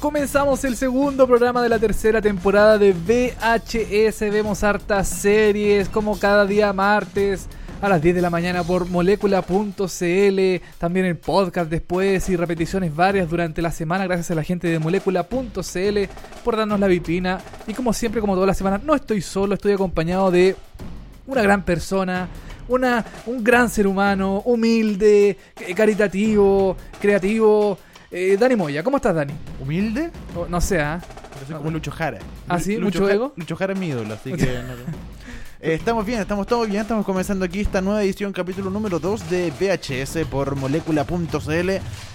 Comenzamos el segundo programa de la tercera temporada de VHS. Vemos hartas series, como cada día martes a las 10 de la mañana por molécula.cl. También el podcast después y repeticiones varias durante la semana. Gracias a la gente de molécula.cl por darnos la vitrina. Y como siempre, como todas las semanas, no estoy solo, estoy acompañado de una gran persona. Una, un gran ser humano, humilde, caritativo, creativo, eh, Dani Moya, ¿cómo estás, Dani? ¿Humilde? no sé, ¿ah? Soy como Lucho Jara. ¿Ah, sí? Lucho ¿Mucho ego? Lucho Jara es mi ídolo, así que... Eh, estamos bien, estamos todos bien, estamos comenzando aquí esta nueva edición, capítulo número 2 de VHS por molécula.cl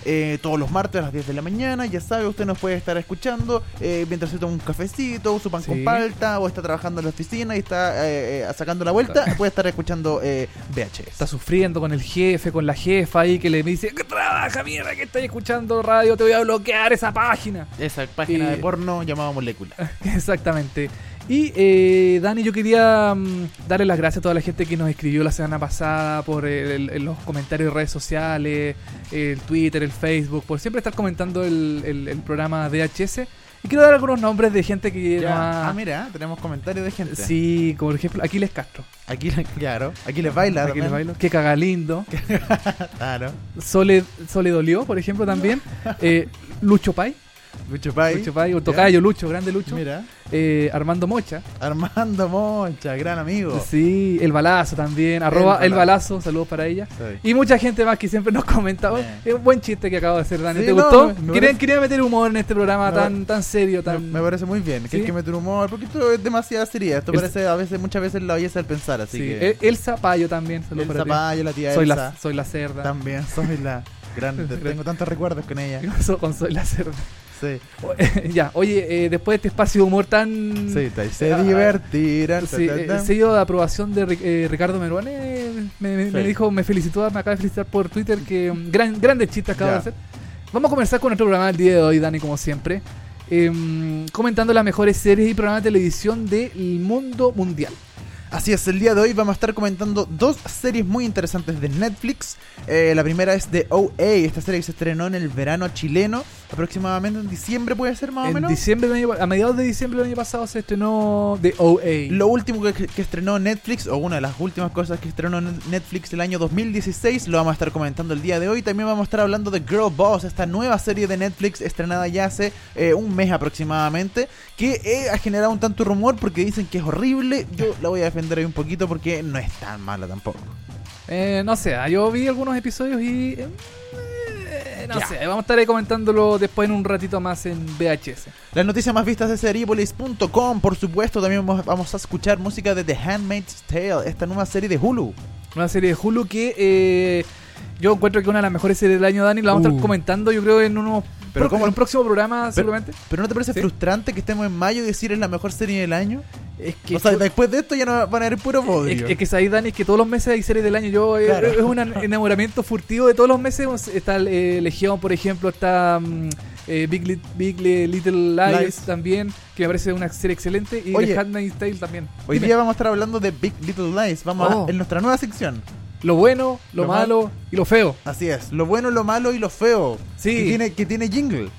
eh, todos los martes a las 10 de la mañana, ya sabe, usted nos puede estar escuchando eh, mientras se toma un cafecito, su pan con palta, o está trabajando en la oficina y está eh, sacando la vuelta, puede estar escuchando VHS. Está sufriendo con el jefe, con la jefa ahí que le dice, trabaja mierda que estoy escuchando radio, te voy a bloquear esa página. Esa página de porno llamada molécula. Exactamente. Y eh, Dani, yo quería mm, darle las gracias a toda la gente que nos escribió la semana pasada por los comentarios de redes sociales, el Twitter, el Facebook, por siempre estar comentando el, programa DHS. Y quiero dar algunos nombres de gente que Ah, mira, tenemos comentarios de gente. Sí, como por ejemplo Aquiles Castro. Aquí, claro, aquí les baila. Aquí les bailo. Que caga lindo. claro. Sole, Sole Dolió, por ejemplo, también. eh, Lucho Pai. Lucho Pai. Lucho Pai, un tocayo, Lucho, grande Lucho. Mira. Eh, Armando Mocha. Armando Mocha, gran amigo. Sí, el balazo también. Arroba el balazo, saludos para ella. Y mucha gente más que siempre nos comenta. Es un buen chiste que acabo de hacer, Dani. ¿Te gustó? Quería, meter humor en este programa tan, tan serio, tan. Me, parece muy bien. Que hay que meter humor, porque esto es demasiada serie. Esto parece a veces, muchas veces la belleza del pensar, así que. El, el Zapallo también, El Zapallo, la tía soy Elsa. La, soy la cerda. También, soy la grande. Tengo tantos recuerdos con ella. con Soy la cerda. ya, oye, eh, después de este espacio de humor tan. Sí, se divertirán. Sí, el sello de aprobación de eh, Ricardo Meruane me, dijo, me felicitó, me acaba de felicitar por Twitter que um, gran, grandes chistes acaba de hacer. Vamos a comenzar con nuestro programa del día de hoy, Dani, como siempre. Em, comentando las mejores series y programas de televisión del mundo mundial. Así es, el día de hoy vamos a estar comentando dos series muy interesantes de Netflix. Eh, la primera es de OA, esta serie que se estrenó en el verano chileno, aproximadamente en diciembre puede ser más o menos. En diciembre a mediados de diciembre del año pasado se estrenó de OA. Lo último que, estrenó Netflix, o una de las últimas cosas que estrenó Netflix el año 2016, lo vamos a estar comentando el día de hoy. También vamos a estar hablando de Girl Boss, esta nueva serie de Netflix estrenada ya hace eh, un mes aproximadamente, que eh, ha generado un tanto rumor porque dicen que es horrible. Yo la voy a defender ahí un poquito porque no es tan mala tampoco. Eh, no sé, yo vi algunos episodios y... Eh, no sé, vamos a estar ahí comentándolo después en un ratito más en VHS. Las noticias más vistas de Seriepolis.com, por supuesto, también vamos a escuchar música de The Handmaid's Tale, esta nueva serie de Hulu. Una serie de Hulu que eh, yo encuentro que es una de las mejores series del año, Dani, la vamos a estar uh. comentando yo creo en unos pero como en un próximo programa, seguramente. Pero ¿no te parece frustrante que estemos en mayo y decir es la mejor serie del año? Es que o sea, después de esto ya no van a haber puro podio. Es, que ahí, Dani, es que todos los meses hay series del año. Yo eh, es un enamoramiento furtivo de todos los meses. Está eh, Legión, por ejemplo, está mm, eh, Big, Big Little Lies, también, que me parece una serie excelente. Y The Handmaid's Tale también. Hoy día vamos a estar hablando de Big Little Lies. Vamos a, oh. en nuestra nueva sección. Lo bueno, lo, malo y lo feo. Así es, lo bueno, lo malo y lo feo. Sí. Que tiene, que tiene jingle.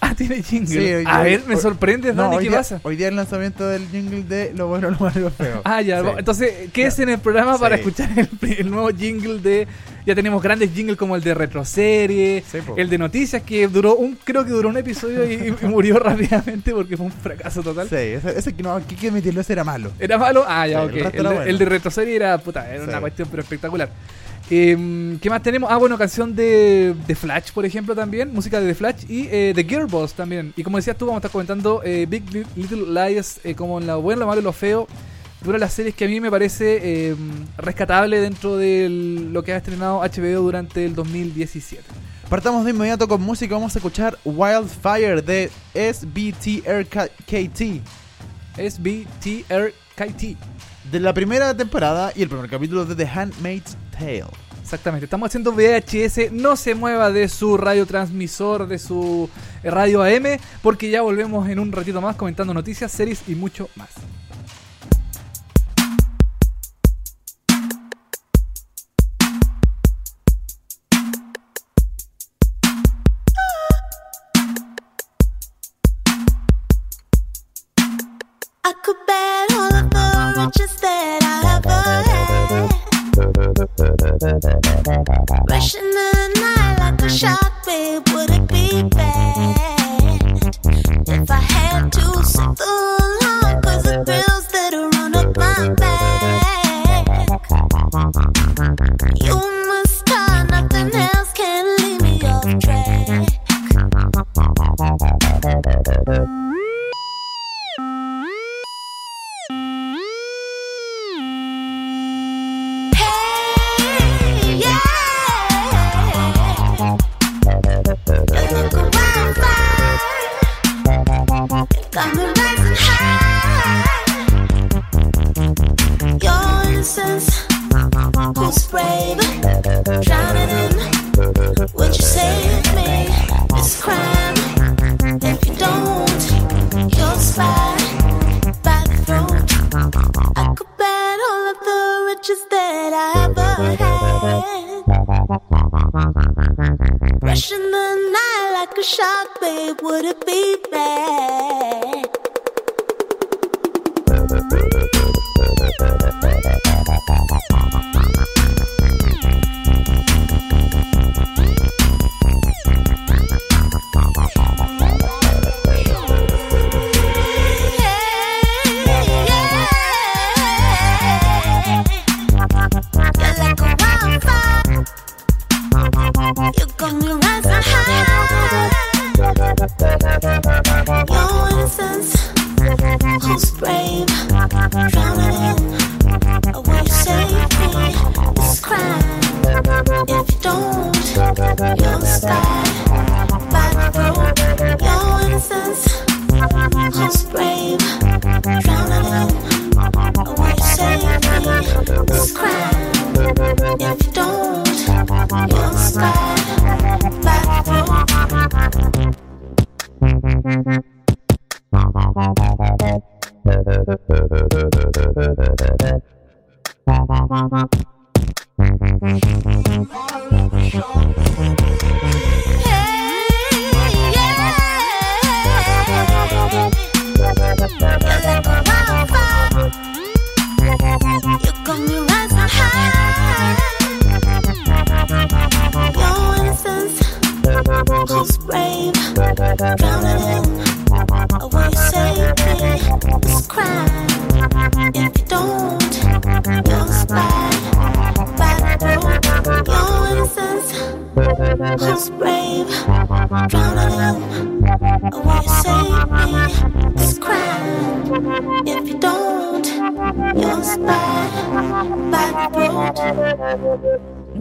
Ah, tiene jingle. a ver, me sorprende, Dani, ¿qué pasa? Hoy día el lanzamiento del jingle de Lo bueno, lo malo y lo feo. Ah, ya. Entonces, ¿qué es en el programa para escuchar el, nuevo jingle de... Ya tenemos grandes jingles como el de retroserie, el de noticias que duró un, creo que duró un episodio y, murió rápidamente porque fue un fracaso total. Sí, ese, que no, que meterlo ese era malo. ¿Era malo? Ah, ya, ok. El, de retroserie era, puta, era una cuestión pero espectacular. Eh, ¿Qué más tenemos? Ah, bueno, canción de, de, Flash, por ejemplo, también. Música de The Flash y eh, de Gearbox también. Y como decías tú, vamos a estar comentando eh, Big Little Lies, eh, como en lo bueno, lo malo y lo feo. Una de las series que a mí me parece em, rescatable dentro de lo que ha estrenado HBO durante el 2017. Partamos de inmediato con música. Vamos a escuchar Wildfire de SBTRKT. SBTRKT. De la primera temporada y el primer capítulo de The Handmaid's Tale. Exactamente, estamos haciendo VHS, no se mueva de su radiotransmisor, de su eh, radio AM, porque ya volvemos en un ratito más comentando noticias, series y mucho más. Rushing the night like a shark, babe, would it be bad if I had to sit the long? Cause the thrills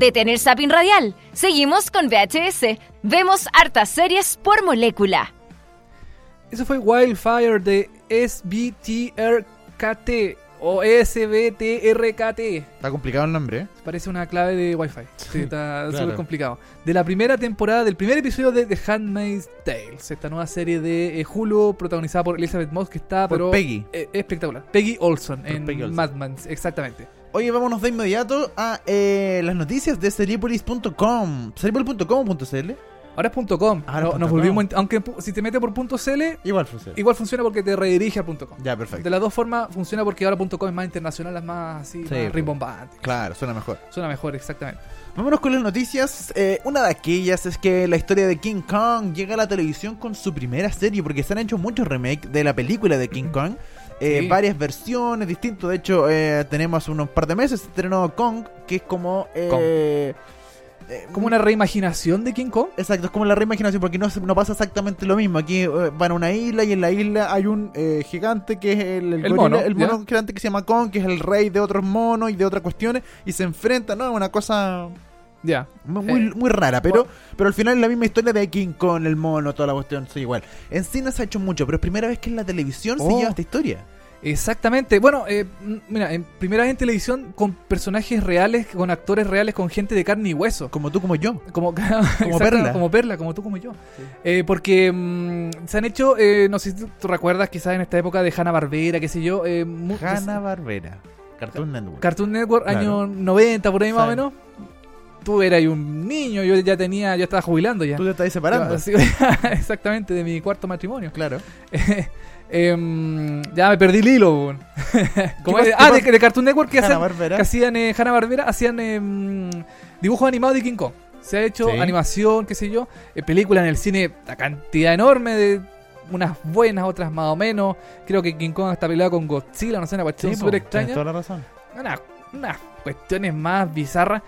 road. Detén el zapping radial. Seguimos con VHS. Vemos hartas series por molécula. Eso fue Wildfire de SBTRKT o SBTRKT. Está complicado el nombre, ¿eh? Parece una clave de Wi-Fi. Sí, está Claro. súper complicado. De la primera temporada, del primer episodio de The Handmaid's Tales, esta nueva serie de eh, Hulu protagonizada por Elizabeth Moss, que está Por pero, Peggy. eh, espectacular. Peggy Olson Por en Peggy Olson. Mad Men, exactamente. Oye, vámonos de inmediato a eh, las noticias de seriepolis.com. Seriepolis.com o .cl. Ahora es .com. Ahora No- es nos volvimos, aunque si te metes por .cl, Igual funciona. igual funciona porque te redirige a .com. Ya, perfecto. De las dos formas funciona porque ahora .com es más internacional, es más así, Sí, más pues. rimbombante. Claro, suena mejor. Suena mejor, exactamente. Vámonos con las noticias. Eh, una de aquellas es que la historia de King Kong llega a la televisión con su primera serie, porque se han hecho muchos remakes de la película de King Kong. Eh, Sí. Varias versiones distintas. De hecho, eh, tenemos unos par de meses estrenó Kong, que es como. eh, eh, Como una reimaginación de King Kong. Exacto, es como la reimaginación, porque no, no pasa exactamente lo mismo. Aquí eh, van a una isla y en la isla hay un eh, gigante que es el, el El gorila- mono, el mono gigante que se llama Kong, que es el rey de otros monos y de otras cuestiones, y se enfrentan, ¿no? Una cosa Ya. Muy, Eh, muy rara, pero, pero al final es la misma historia de King Kong, el mono, toda la cuestión, soy igual. En cine se ha hecho mucho, pero es primera vez que en la televisión se Oh. lleva esta historia. Exactamente. Bueno, eh, mira, en primera vez en televisión con personajes reales, con actores reales, con gente de carne y hueso. Como tú, como yo. Como, exacto, Perla. Como Perla, como tú, como yo. Eh, porque mm, se han hecho, eh, no sé si tú, tú recuerdas, quizás en esta época de Hanna Barbera, qué sé yo. Eh, Hanna Barbera. Cartoon Network. Cartoon Network, Claro. años 90, por ahí más o menos. Tú eras un niño, yo ya tenía, ya estaba jubilando ya. Tú te estás separando. Yo, sí, exactamente, de mi cuarto matrimonio. Claro. Em, ya me perdí el hilo. weón. ¿Cómo ¿Qué es? pasa- ah, de, de Cartoon Network que, Hanna hacían, Barbera. que hacían eh, Hanna Barbera, hacían em, dibujos animados de King Kong. Se ha hecho Sí. animación, qué sé yo, eh, películas en el cine, la cantidad enorme de unas buenas, otras más o menos. Creo que King Kong está peleado con Godzilla, no sé, una cuestión Sí, súper tienes extraña. toda la razón. Una- unas cuestiones más bizarras.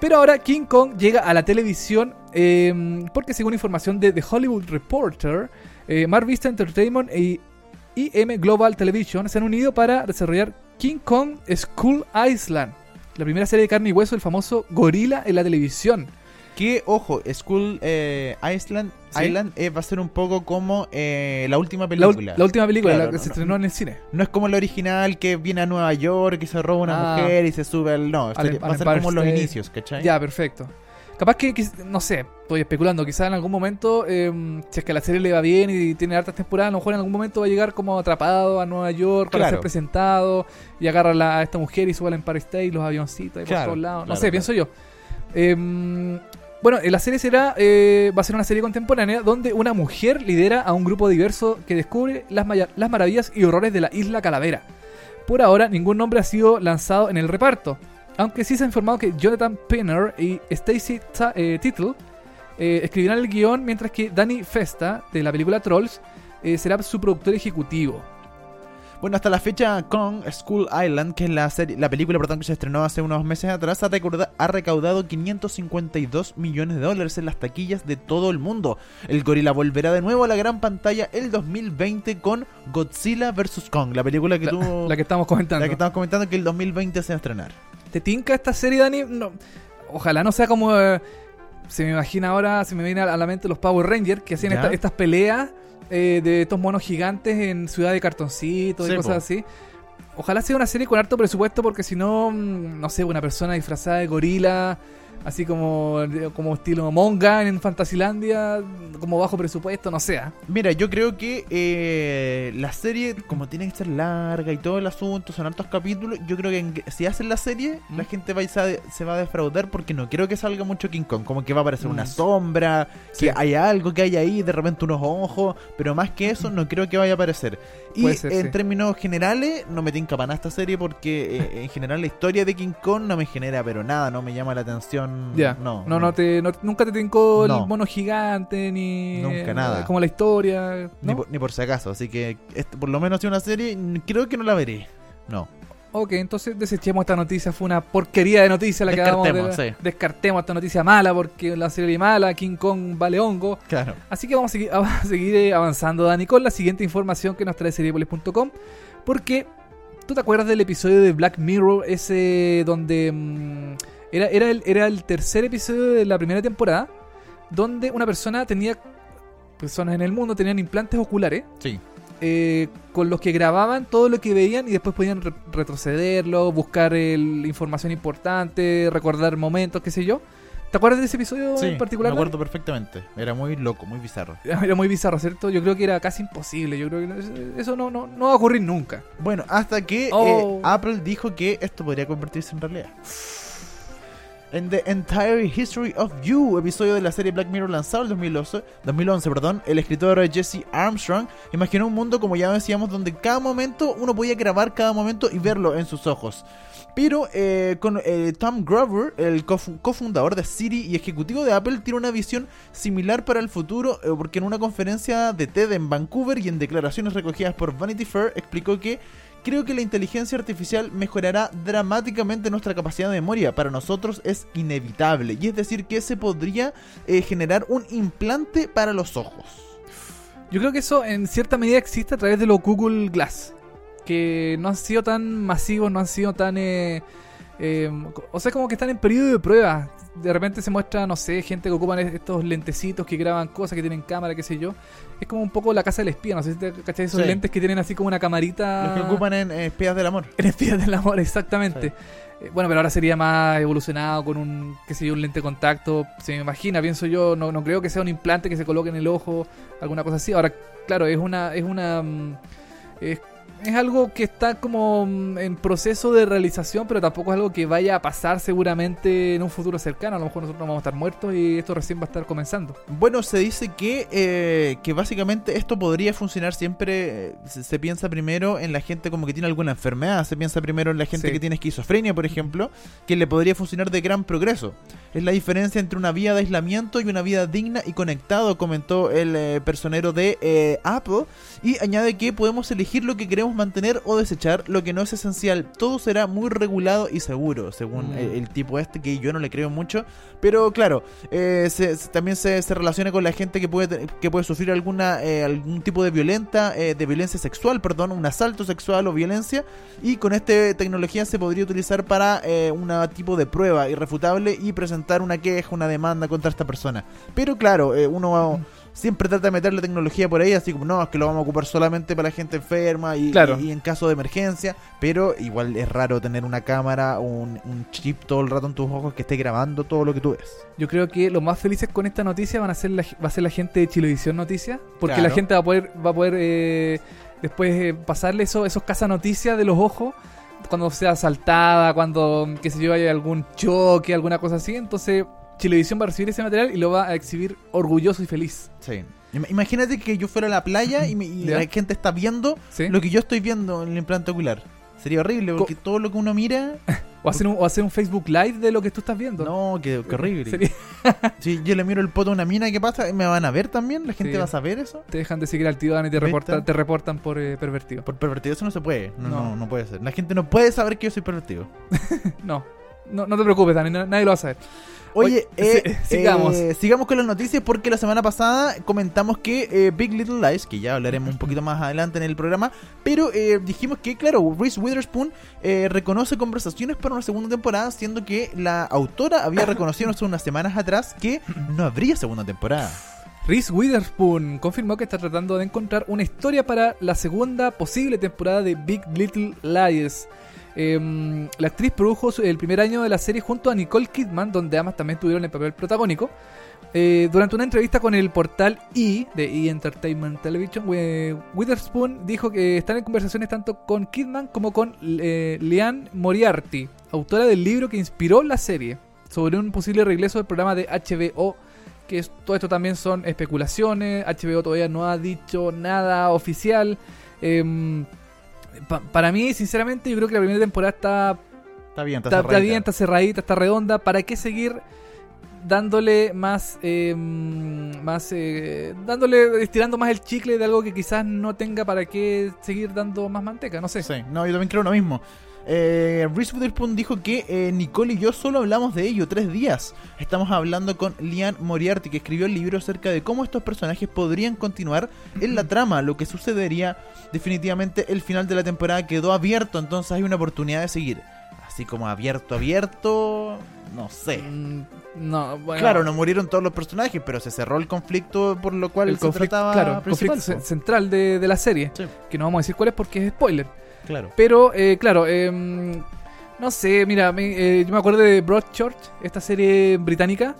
Pero ahora King Kong llega a la televisión eh, porque según información de The Hollywood Reporter, eh, Entertainment y IM Global Television se han unido para desarrollar King Kong School Island, la primera serie de carne y hueso del famoso gorila en la televisión. Que, ojo, School eh, Island, Sí. Island eh, va a ser un poco como eh, la última La, ul- película. la última película Claro, la que no, se no. estrenó en el cine. No es como la original que viene a Nueva York y se roba una Ah. mujer y se sube al. No, Al- al va a ser como los inicios, ¿cachai? Ya, perfecto. Capaz que, quiz- no sé, estoy especulando, quizás en algún momento, eh, si es que a la serie le va bien y tiene hartas temporadas, a lo mejor en algún momento va a llegar como atrapado a Nueva York para ser presentado y agarra a, la- a esta mujer y sube al Empire State y los avioncitos ahí Claro, por todos lados. No claro, sé, pienso yo. Eh, bueno, eh, la serie será, eh, va a ser una serie contemporánea donde una mujer lidera a un grupo diverso que descubre las, maravillas y horrores de la isla Calavera. Por ahora, ningún nombre ha sido lanzado en el reparto. Aunque sí se ha informado que Jonathan Penner y Stacy Ta- eh, Tittle eh, escribirán el guion, mientras que Danny Festa, de la película Trolls, será su productor ejecutivo. Bueno, hasta la fecha, Kong School Island, que es la serie, la película que se estrenó hace unos meses atrás, ha recaudado 552 millones de dólares en las taquillas de todo el mundo. El gorila volverá de nuevo a la gran pantalla el 2020 con Godzilla vs. Kong, la película que La, tú... la que estamos comentando. la que estamos comentando que el 2020 se va a estrenar. ¿Te tinca esta serie, Dani? No, ojalá no sea como. eh, se me imagina ahora, se me viene a la mente los Power Rangers que hacían esta- estas peleas eh, de estos monos gigantes en Ciudad de Cartoncitos y Sí, cosas po. así. Ojalá sea una serie con harto presupuesto porque si no, mm, no sé, una persona disfrazada de gorila, así como, como estilo Monga en Fantasilandia, como bajo presupuesto, no sé. ¿ah? Mira, yo creo que eh, la serie, como tiene que ser larga y todo el asunto, son hartos capítulos, yo creo que en- si hacen la serie, ¿Mm? la gente va a, se se va a defraudar porque no creo que salga mucho King Kong. Como que va a aparecer una Mm. sombra, Sí. que hay algo que hay ahí, de repente unos ojos, pero más que eso no creo que vaya a aparecer. Y ser, en sí. términos generales, no me tinca para nada esta serie porque eh, en general la historia de King Kong no me genera pero nada, no me llama la atención. Ya. No, no, no te, no- nunca te tincó No. el mono gigante, ni. Nunca, nada. Como la historia. Ni, ¿no? por, ni por si acaso, así que este, por lo menos si una serie, creo que no la veré. No. Ok, entonces desechemos esta noticia. Fue una porquería de noticia la que acabamos de Descartemos, sí. Descartemos esta noticia mala porque la serie mala, King Kong vale hongo. Claro. Así que vamos a seguir, a seguir eh, avanzando, Dani, con la siguiente información que nos trae seriepolis.com. Porque, ¿tú te acuerdas del episodio de Black Mirror? Ese donde... mm, era, era, el, era el tercer episodio de la primera temporada. Donde una persona tenía... Personas en el mundo tenían implantes oculares Sí. eh, con los que grababan todo lo que veían y después podían re- retrocederlo, buscar el- información importante, recordar momentos, qué sé yo. ¿Te acuerdas de ese episodio Sí, en particular? me acuerdo perfectamente. Era muy loco, muy bizarro. Era muy bizarro, ¿cierto? Yo creo que era casi imposible. Yo creo que eso no, no, no va a ocurrir nunca. Bueno, hasta que eh, Oh. Apple dijo que esto podría convertirse en realidad. En The Entire History of You, episodio de la serie Black Mirror lanzado en 2011, 2011 perdón, el escritor Jesse Armstrong imaginó un mundo, como ya decíamos, donde cada momento uno podía grabar cada momento y verlo en sus ojos. Pero eh, con eh, Tom Grover, el cofu- cofundador de Siri y ejecutivo de Apple, tiene una visión similar para el futuro, eh, porque en una conferencia de TED en Vancouver y en declaraciones recogidas por Vanity Fair explicó que creo que la inteligencia artificial mejorará dramáticamente nuestra capacidad de memoria. Para nosotros es inevitable. Y es decir, que se podría eh, generar un implante para los ojos. Yo creo que eso en cierta medida existe a través de los Google Glass. Que no han sido tan masivos, no han sido tan... eh, eh, o sea, como que están en periodo de prueba. De repente se muestra, no sé, gente que ocupan estos lentecitos que graban cosas, que tienen cámara, qué sé yo. Es como un poco la casa del espía, no sé si te cachai esos Sí. lentes que tienen así como una camarita. Los que ocupan en Espías del Amor. En espías del amor, exactamente. Eh, bueno, pero ahora sería más evolucionado con un, qué sé yo, un lente de contacto. Se me imagina, pienso yo, no, no creo que sea un implante que se coloque en el ojo, alguna cosa así. Ahora, claro, es una, es una, mm, es, es algo que está como mm, en proceso de realización, pero tampoco es algo que vaya a pasar seguramente en un futuro cercano. A lo mejor nosotros vamos a estar muertos y esto recién va a estar comenzando. Bueno, se dice que, eh, que básicamente esto podría funcionar siempre. eh, Se, se piensa primero en la gente como que tiene alguna enfermedad. Se piensa primero en la gente Sí. que tiene esquizofrenia, por ejemplo, que le podría funcionar de gran progreso. Es la diferencia entre una vida de aislamiento y una vida digna y conectado, comentó el eh, personero de eh, Apple. Y añade que podemos elegir lo que queremos mantener o desechar, lo que no es esencial. Todo será muy regulado y seguro, según Mm. el, el tipo este, que yo no le creo mucho. Pero claro, eh, se- se- también se, se relaciona con la gente que puede que puede sufrir alguna eh, algún tipo de violenta eh, de violencia sexual, perdón, un asalto sexual o violencia y con esta tecnología se podría utilizar para eh, un tipo de prueba irrefutable y presentar una queja, una demanda contra esta persona. Pero claro, eh, uno siempre trata de meter la tecnología por ahí, así como no, es que lo vamos a ocupar solamente para la gente enferma y, Claro. y- y en caso de emergencia, pero igual es raro tener una cámara o un, un chip todo el rato en tus ojos que esté grabando todo lo que tú ves. Yo creo que los más felices con esta noticia van a ser la, va a ser la gente de Chilevisión Noticias, porque Claro. la gente va a poder, va a poder eh, después eh, pasarle eso, esos noticias de los ojos cuando sea asaltada, cuando, qué sé yo, haya algún choque, alguna cosa así. Entonces, Chilevisión va a recibir ese material y lo va a exhibir orgulloso y feliz. Sí. Im- Imagínate que yo fuera a la playa y, me- y Ya. la gente está viendo ¿sí? lo que yo estoy viendo en el implante ocular. Sería horrible porque todo lo que uno mira. O, hacer un, o hacer un Facebook Live de lo que tú estás viendo. No, qué, qué horrible. Sería- Si yo le miro el poto a una mina, ¿qué pasa? ¿Me van a ver también? ¿La gente Sí. va a saber eso? te dejan de seguir al tío Dan y te ¿Viste? reportan, te reportan por eh, pervertido. Por pervertido eso no se puede. No, No. no, no puede ser. La gente no puede saber que yo soy pervertido. No, no, no te preocupes, Dani, na- nadie lo va a saber. Oye, eh, si- sigamos. eh, sigamos con las noticias porque la semana pasada comentamos que eh, Big Little Lies, que ya hablaremos un poquito más adelante en el programa, pero eh, dijimos que, claro, Reese Witherspoon eh, reconoce conversaciones para una segunda temporada, siendo que la autora había reconocido hace unas semanas atrás que no habría segunda temporada. Reese Witherspoon confirmó que está tratando de encontrar una historia para la segunda posible temporada de Big Little Lies. Em, la actriz produjo el primer año de la serie junto a Nicole Kidman, donde ambas también tuvieron el papel protagónico. Eh, durante una entrevista con el portal E de E Entertainment Television, Witherspoon dijo que están en conversaciones tanto con Kidman como con eh, Leanne Moriarty, autora del libro que inspiró la serie, sobre un posible regreso del programa de HBO que todo esto también son especulaciones. HBO todavía no ha dicho nada oficial. Pa- para mí, sinceramente, yo creo que la primera temporada está, Está bien, está, está, está cerradita. bien, está cerradita, está redonda. ¿Para qué seguir dándole más, em, más, eh, dándole, estirando más el chicle de algo que quizás no tenga para qué seguir dando más manteca? No sé. Sí, no, yo también creo lo mismo. Eh, Reese Witherspoon dijo que eh, Nicole y yo solo hablamos de ello tres días. Estamos hablando con Lian Moriarty, que escribió el libro acerca de cómo estos personajes podrían continuar en la trama. Lo que sucedería, definitivamente, el final de la temporada quedó abierto, entonces hay una oportunidad de seguir. Así como abierto, abierto, no sé. Mm, No, bueno, Claro, no murieron todos los personajes, pero se cerró el conflicto por lo cual el se conflicto, trataba claro, el conflicto central de, de la serie. Sí, Que no vamos a decir cuál es porque es spoiler. Claro. Pero, eh, claro, em, no sé, mira, me- eh, yo me acuerdo de Broadchurch, esta serie británica,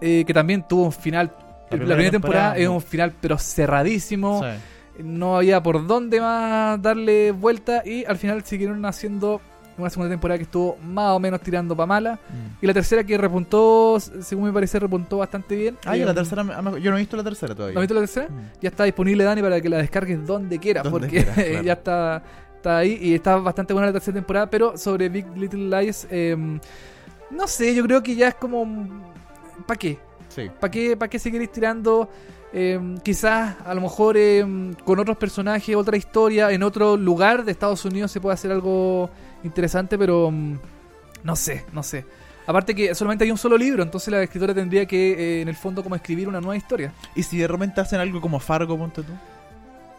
eh, que también tuvo un final. La primera, primera temporada, temporada, es un final, pero cerradísimo. Sí. No había por dónde más darle vuelta. Y al final siguieron haciendo una segunda temporada que estuvo más o menos tirando para mala. Mm. Y la tercera que repuntó, según me parece, repuntó bastante bien. Ah, Eh, la tercera, me- ah, yo no he visto la tercera todavía. ¿No has visto la tercera? Mm. Ya está disponible, Dani, para que la descargues donde quieras, porque claro. ya está, está ahí y está bastante buena la tercera temporada, pero sobre Big Little Lies, eh, no sé, yo creo que ya es como... ¿Para qué? Sí. ¿Para qué, para qué seguir estirando? Eh, quizás a lo mejor eh, con otros personajes, otra historia, en otro lugar de Estados Unidos se puede hacer algo interesante, pero mm, no sé, no sé. Aparte que solamente hay un solo libro, entonces la escritora tendría que, eh, en el fondo, como escribir una nueva historia. ¿Y si de repente hacen algo como Fargo, ponte tú?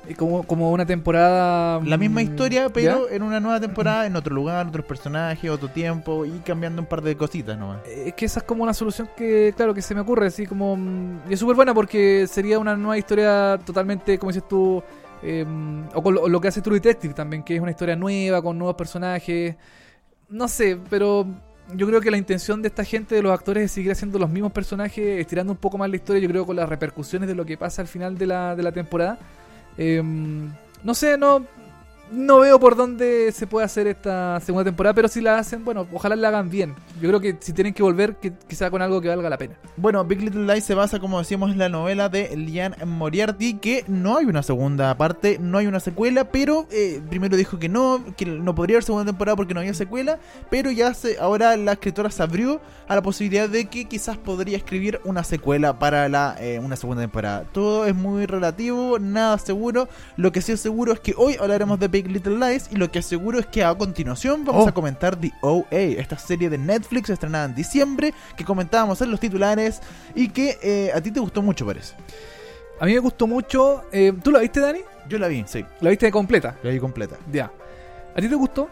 Eh, como, como una temporada... La misma mm, historia, pero ¿ya? en una nueva temporada, en otro lugar, otros personajes, otro tiempo y cambiando un par de cositas nomás. Eh, Es que esa es como una solución que, claro, que se me ocurre, así como... mm, Y es súper buena porque sería una nueva historia totalmente, como dices tú, eh, o con lo, lo que hace True Detective también, que es una historia nueva, con nuevos personajes. No sé, pero yo creo que la intención de esta gente, de los actores, es seguir haciendo los mismos personajes, estirando un poco más la historia, yo creo, con las repercusiones de lo que pasa al final de la, de la temporada. Eh, no sé, no, no veo por dónde se puede hacer esta segunda temporada, pero si la hacen, bueno, ojalá la hagan bien. Yo creo que si tienen que volver, que con algo que valga la pena. Bueno, Big Little Lies se basa, como decíamos, en la novela de Lian Moriarty, que no hay una segunda parte, no hay una secuela, pero eh, primero dijo que no, que no podría haber segunda temporada porque no había secuela, pero ya se, ahora la escritora se abrió a la posibilidad de que quizás podría escribir una secuela para la eh, una segunda temporada. Todo es muy relativo, nada seguro. Lo que sí es seguro es que hoy hablaremos de Big Little Lies y lo que es seguro es que a continuación vamos Oh. a comentar The OA, esta serie de Netflix estrenada en diciembre que comentábamos en los titulares y que eh, a ti te gustó mucho parece. A mí me gustó mucho. eh, ¿Tú la viste, Dani? Yo la vi, sí, ¿La viste completa? la vi completa. Ya. ¿A ti te gustó?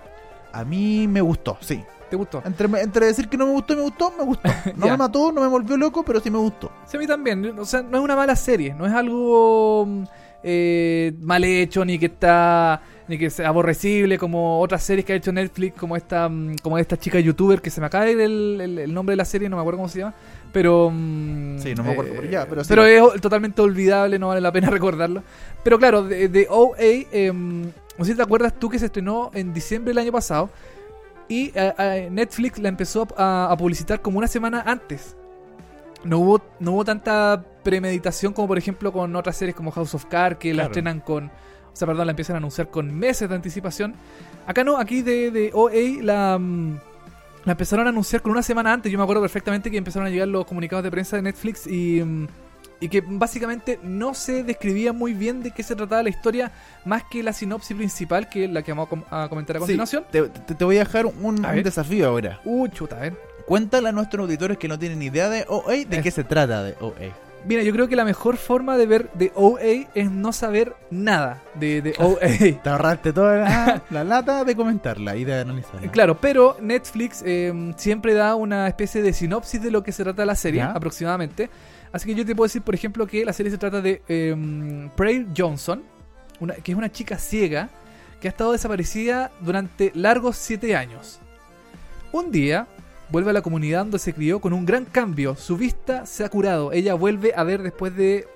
A mí me gustó, sí. ¿Te gustó? Entre, entre decir que no me gustó y me gustó, me gustó. No me mató, no me volvió loco, pero sí me gustó. Sí, a mí también. O sea, no es una mala serie. No es algo mm, eh, mal hecho, ni que está. Ni que sea aborrecible como otras series que ha hecho Netflix, como esta mm, como esta chica youtuber que se me acaba de ir el, el- el nombre de la serie, no me acuerdo cómo se llama. Pero. mm, Sí, no me acuerdo, pero ya, pero sí. pero es totalmente olvidable, no vale la pena recordarlo. Pero claro, de, de OA, em, no sé si te acuerdas tú que se estrenó en diciembre del año pasado. Y eh, eh, Netflix la empezó a, a publicitar como una semana antes. No hubo, no hubo tanta premeditación como por ejemplo con otras series como House of Cards que la estrenan con... O sea, perdón, la empiezan a anunciar con meses de anticipación. Acá no, aquí de, de OA la, mm, la empezaron a anunciar con una semana antes. Yo me acuerdo perfectamente que empezaron a llegar los comunicados de prensa de Netflix y, mm, y que básicamente no se describía muy bien de qué se trataba la historia más que la sinopsis principal, que es la que vamos a com- a comentar a continuación. te, te- te voy a dejar un, A un ver. desafío ahora. Uh, chuta, a ver. Cuéntale a nuestros auditores que no tienen idea de OA de Eh. qué se trata de OA. Mira, yo creo que la mejor forma de ver de OA es no saber nada de, de OA. Te ahorraste toda la, la lata de comentarla y de analizarla. Claro, pero Netflix eh, siempre da una especie de sinopsis de lo que se trata la serie, Ya. aproximadamente. Así que yo te puedo decir, por ejemplo, que la serie se trata de eh, Johnson, una- que es una chica ciega que ha estado desaparecida durante largos siete años. Un día vuelve a la comunidad donde se crió con un gran cambio. Su vista se ha curado. Ella vuelve a ver después de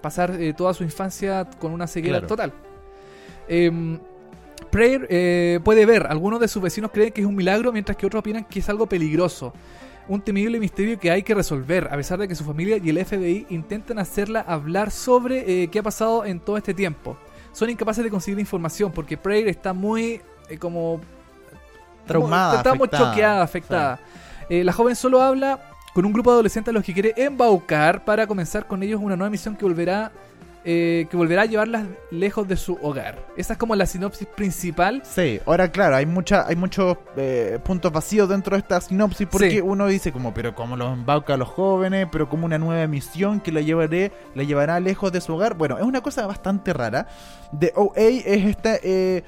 pasar eh, toda su infancia con una ceguera Claro. total. Em, Prayer eh, puede ver. Algunos de sus vecinos creen que es un milagro, mientras que otros opinan que es algo peligroso. Un temible misterio que hay que resolver, a pesar de que su familia y el FBI intentan hacerla hablar sobre eh, qué ha pasado en todo este tiempo. Son incapaces de conseguir información porque Prayer está muy eh, como Traumada, Está muy afectada. choqueada, afectada. Eh, la joven solo habla con un grupo de adolescentes a los que quiere embaucar para comenzar con ellos una nueva misión que volverá eh, que volverá a llevarlas lejos de su hogar. Esa es como la sinopsis principal. Sí, ahora claro, hay mucha, hay muchos eh, puntos vacíos dentro de esta sinopsis porque Sí. uno dice como, pero cómo los embauca a los jóvenes, pero como una nueva misión que la llevaré, la llevará lejos de su hogar. Bueno, es una cosa bastante rara. De OA es esta, eh,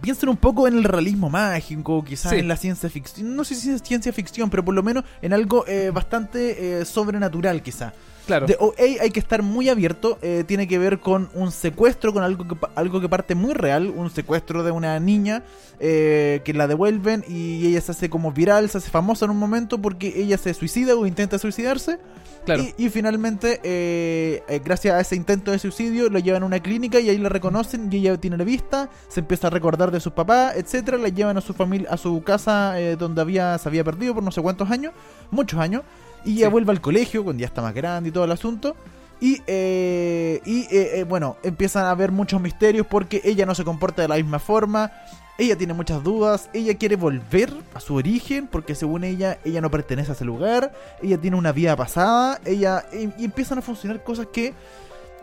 piensen un poco en el realismo mágico, quizás Sí. en la ciencia ficción, no sé si es ciencia ficción, pero por lo menos en algo eh, bastante eh, sobrenatural quizás. Claro. De OA hay que estar muy abierto. eh, tiene que ver con un secuestro, con algo que, algo que parte muy real. Un secuestro de una niña eh, que la devuelven y ella se hace como viral, se hace famosa en un momento porque ella se suicida o intenta suicidarse. claro. Y, y finalmente, eh, eh, gracias a ese intento de suicidio, la llevan a una clínica y ahí la reconocen y ella tiene la vista, se empieza a recordar de sus papás, etcétera, la llevan a su familia, a su casa donde había, se había perdido por no sé cuántos años, muchos años, y ella Sí. vuelve al colegio cuando ya está más grande y todo el asunto. Y, eh, y eh, eh, bueno, empiezan a haber muchos misterios porque ella no se comporta de la misma forma. Ella tiene muchas dudas. Ella quiere volver a su origen porque según ella, ella no pertenece a ese lugar. Ella tiene una vida pasada. Ella y, y empiezan a funcionar cosas que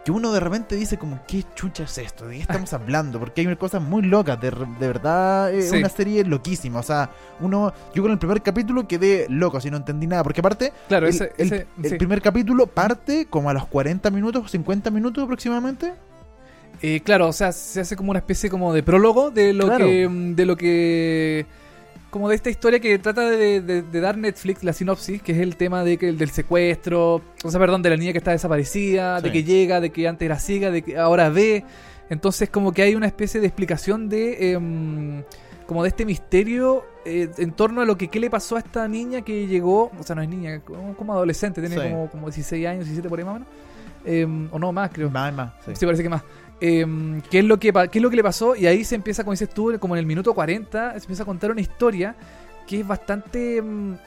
que uno de repente dice como qué chucha es esto, de qué estamos hablando, porque hay cosas muy locas, de, de verdad es Sí. una serie loquísima, o sea, uno, yo con el primer capítulo quedé loco, así no entendí nada, porque aparte Claro, el, ese, el- ese- el sí. primer capítulo parte como a los 40 minutos, 50 minutos aproximadamente. Eh, claro, o sea, se hace como una especie como de prólogo de lo Claro. que. mm, de lo que. Como de esta historia que trata de, de- de dar Netflix, la sinopsis, que es el tema de que, del secuestro, o sea, perdón, de la niña que está desaparecida, de que llega, de que antes era ciega, de que ahora ve. Entonces, como que hay una especie de explicación de. em, como de este misterio eh, en torno a lo que qué le pasó a esta niña que llegó, o sea, no es niña, como, como adolescente, tiene Sí. como, como 16 años, 17 por ahí más o menos. Em, o no, más creo. Más, más. sí. Sí, parece que más. Em, ¿qué, es lo que, ¿Qué es lo que le pasó? Y ahí se empieza, como dices tú, como en el minuto 40, se empieza a contar una historia que es bastante em,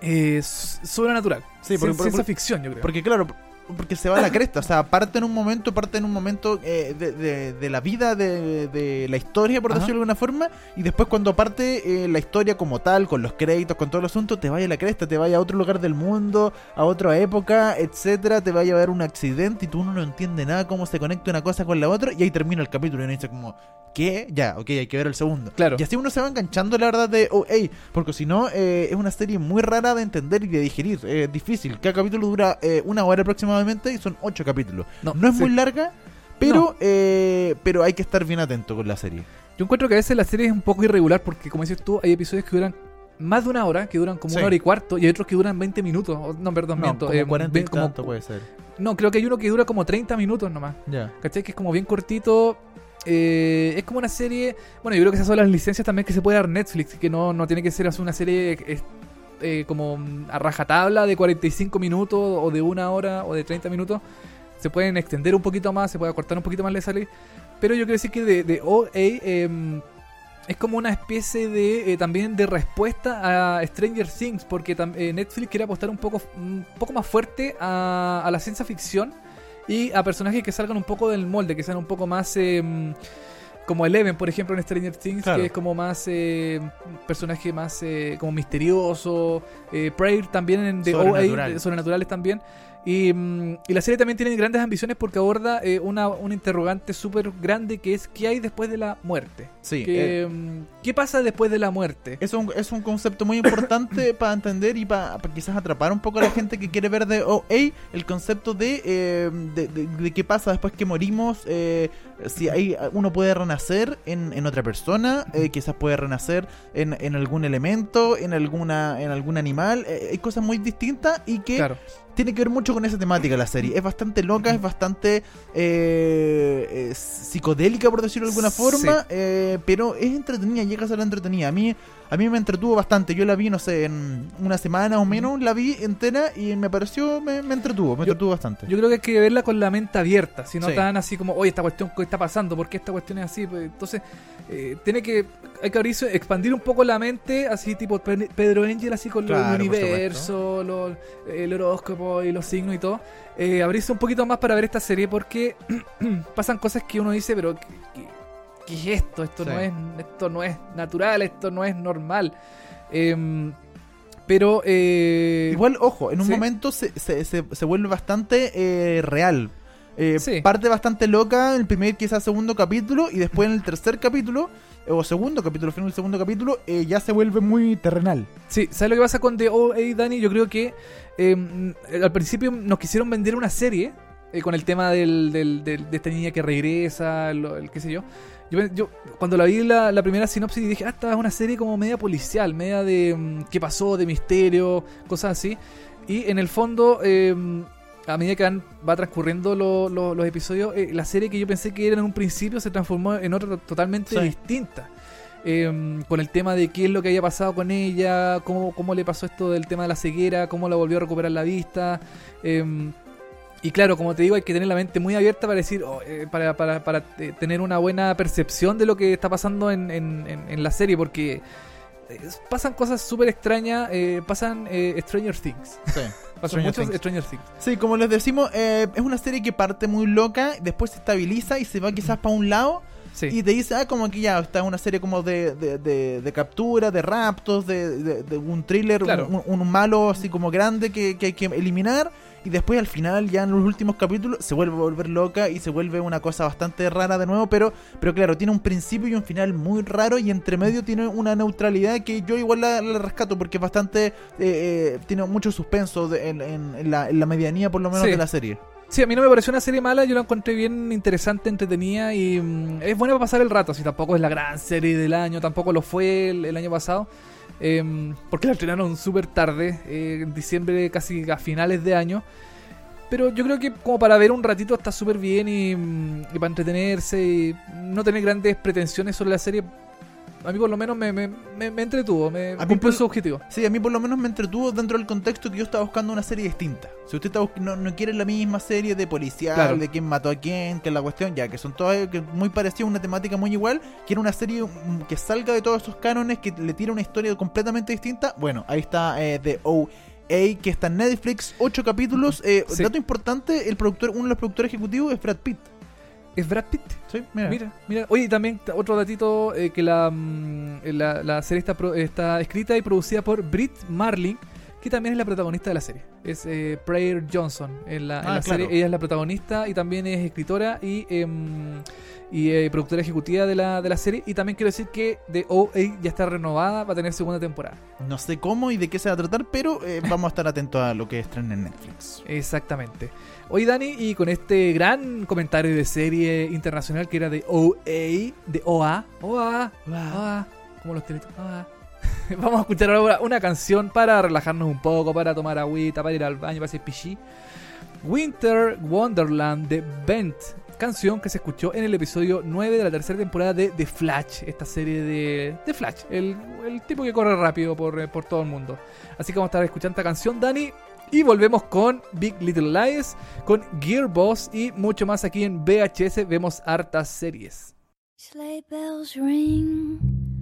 eh, sobrenatural. Sí, porque- Cien- porque- ciencia ficción, yo creo. Porque claro, porque se va a la cresta, o sea, parte en un momento, parte en un momento eh, de, de- de la vida, de, de la historia, por Ajá. decirlo de alguna forma, y después cuando parte eh, la historia como tal, con los créditos, con todo el asunto, te vaya a la cresta, te vaya a otro lugar del mundo, a otra época, etcétera, te vaya a haber un accidente y tú no entiende nada cómo se conecta una cosa con la otra, y ahí termina el capítulo y uno dice como, ¿qué? Ya, ok, hay que ver el segundo. Claro. Y así uno se va enganchando, la verdad, de, oh, hey, porque si no, eh, es una serie muy rara de entender y de digerir. Es difícil. Cada capítulo dura eh, una hora aproximadamente y son ocho capítulos. No, No, es sí. muy larga, pero, eh, pero hay que estar bien atento con la serie. Yo encuentro que a veces la serie es un poco irregular porque, como dices tú, hay episodios que duran más de una hora, que duran como Sí. una hora y cuarto, y hay otros que duran 20 minutos. no, perdón, No, miento. como eh, 40 y como- tanto puede ser. no, creo que hay uno que dura como 30 minutos nomás. Ya. ¿Cachai? Que es como bien cortito. Eh, es como una serie. Bueno, yo creo que esas son las licencias también que se puede dar Netflix. Que no, no tiene que ser una serie eh, eh, como mm, a rajatabla de 45 minutos o de una hora o de 30 minutos. Se pueden extender un poquito más, se puede acortar un poquito más la salir. Pero yo quiero decir que de, de OA em, es como una especie de eh, también de respuesta a Stranger Things. Porque Netflix quiere apostar un poco, un poco más fuerte a, a la ciencia ficción y a personajes que salgan un poco del molde, que sean un poco más eh, como Eleven, por ejemplo, en Stranger Things, Claro. que es como más eh, un personaje más eh, como misterioso. Eh, Prayer también en The Sobrenatural. OA, de sobrenaturales también. Y, mm, y la serie también tiene grandes ambiciones porque aborda eh, una, una interrogante súper grande que es ¿qué hay después de la muerte? Sí. Que, eh, mm, ¿Qué pasa después de la muerte? es un, es un concepto muy importante para entender y para quizás atrapar un poco a la gente que quiere ver de OA el concepto de, eh, de, de- de qué pasa después que morimos, eh, si hay, uno puede renacer en, en otra persona, eh, quizás puede renacer en, en algún elemento, en alguna en algún animal, eh, hay cosas muy distintas y que Claro. tiene que ver mucho con esa temática la serie. Es bastante loca, es bastante eh, eh, psicodélica, por decirlo de alguna Sí. forma, eh, pero es entretenida, llega a ser entretenida. A mí, a mí me entretuvo bastante. Yo la vi, no sé, en una semana o menos, la vi entera y me pareció, me, me entretuvo, me Yo- entretuvo bastante. Yo creo que hay que verla con la mente abierta, si no Sí. tan así como, oye, esta cuestión, ¿qué está pasando? ¿Por qué esta cuestión es así? Pues, entonces, eh, tiene que, hay que abrirse, expandir un poco la mente, así tipo Pe- Pedro Angel, así con Claro, el universo, los- el horóscopo y los signos y todo. Eh, abrirse un poquito más para ver esta serie porque pasan cosas que uno dice, pero ¿qué, es esto? Esto, no es, esto no es natural, esto no es normal. Em, pero... eh, Igual, ojo, en un sí. momento se, se, se, se vuelve bastante eh, real. Eh, Sí. Parte bastante loca en el primer, quizás segundo capítulo, y después en el tercer capítulo, o segundo capítulo, final del segundo capítulo, eh, ya se vuelve muy terrenal. Sí, ¿sabes lo que pasa con The OA, Dani? Yo creo que eh, al principio nos quisieron vender una serie eh, con el tema del, del- del- de esta niña que regresa, lo- el qué sé yo. Yo, cuando la vi la, la primera sinopsis dije, ah, esta es una serie como media policial, media de mm, qué pasó, de misterio, cosas así. Y en el fondo, eh, a medida que van- va transcurriendo lo- lo- los episodios, eh, la serie que yo pensé que era en un principio se transformó en otra totalmente Sí. distinta. Eh, con el tema de qué es lo que había pasado con ella, cómo, cómo le pasó esto del tema de la ceguera, cómo la volvió a recuperar la vista. eh, y claro, como te digo, hay que tener la mente muy abierta para decir, oh, eh, para, para, para eh, tener una buena percepción de lo que está pasando en, en- en- en la serie, porque eh, pasan cosas súper extrañas, eh, pasan eh, Stranger Things. Sí. Pasan muchos Things. Stranger Things. Sí, como les decimos, eh, es una serie que parte muy loca, después se estabiliza y se va quizás para un lado Sí. y te dice, ah, como que ya está una serie como de, de, de- de captura, de raptos, de, un thriller, Claro. un, un malo así como grande que, que hay que eliminar. Y después al final, ya en los últimos capítulos, se vuelve a volver loca y se vuelve una cosa bastante rara de nuevo. Pero, pero claro, tiene un principio y un final muy raro y entre medio tiene una neutralidad que yo igual la, la rescato porque es bastante... eh, eh, tiene mucho suspenso de- en, en- la, en la medianía por lo menos Sí. de la serie. Sí, a mí no me pareció una serie mala, yo la encontré bien interesante, entretenida y mm, es buena para pasar el rato, si tampoco es la gran serie del año, tampoco lo fue el, el año pasado, em, porque la estrenaron súper tarde, eh, en diciembre casi a finales de año, pero yo creo que como para ver un ratito está súper bien y, mm, y para entretenerse y no tener grandes pretensiones sobre la serie, a mí por lo menos me, me, me- me entretuvo, me A cumplió su objetivo. Sí, a mí por lo menos me entretuvo dentro del contexto que yo estaba buscando una serie distinta. Si usted está no, no quiere la misma serie de policial, Claro. de quién mató a quién, que la cuestión, ya que son todas que muy parecidas, una temática muy igual, quiere una serie mm, que salga de todos esos cánones, que le tire una historia completamente distinta. Bueno, ahí está eh, The OA, que está en Netflix, ocho capítulos. Eh, Sí. Dato importante, el productor, uno de los productores ejecutivos es Brad Pitt. ¿Es Brad Pitt? Sí, mira. Mira, mira. Oye, y también otro datito, eh, que la, mm, la, la serie está, pro- está escrita y producida por Britt Marling, que también es la protagonista de la serie. Es eh, Prayer Johnson en la, en Ah, la claro. serie. Ella es la protagonista y también es escritora y, em, y eh, productora ejecutiva de la, de la serie. Y también quiero decir que The OA ya está renovada, va a tener segunda temporada. No sé cómo y de qué se va a tratar, pero eh, vamos a estar atentos a lo que estrenen en Netflix. Exactamente. Hoy Dani, y con este gran comentario de serie internacional que era de OA, de OA, OA, OA, como los teletubbies, OA. Vamos a escuchar ahora una canción para relajarnos un poco, para tomar agüita, para ir al baño, para hacer pichí. Winter Wonderland de Bent, canción que se escuchó en el episodio 9 de la tercera temporada de The Flash, esta serie de, de Flash, el, el tipo que corre rápido por, eh, por todo el mundo. Así que vamos a estar escuchando esta canción, Dani, y volvemos con Big Little Lies, con Gearbox y mucho más aquí en VHS. Vemos hartas series. Sleigh bells ring.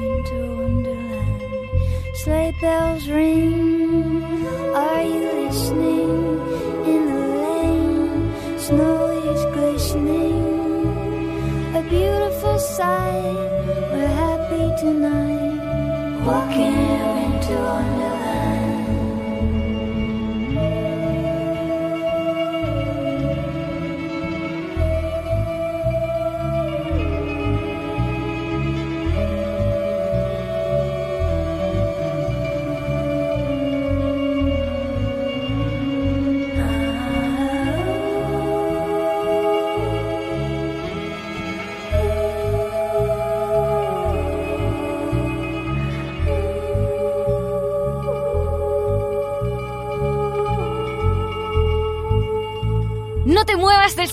Sleigh bells ring, are you listening? In the lane, snow is glistening, a beautiful sight. We're happy tonight, walking into wonderland.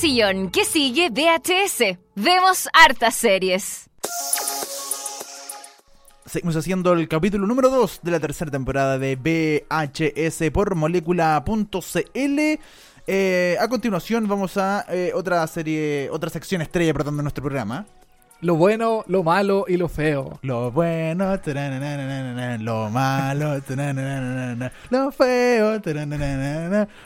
Sillón, que sigue VHS. Vemos hartas series. Seguimos haciendo el capítulo número 2 de la tercera temporada de VHS por molécula.cl. Eh, a continuación vamos a eh, otra serie, otra sección estrella tratando nuestro programa. Lo bueno, lo malo y lo feo. Lo bueno, lo malo, lo feo,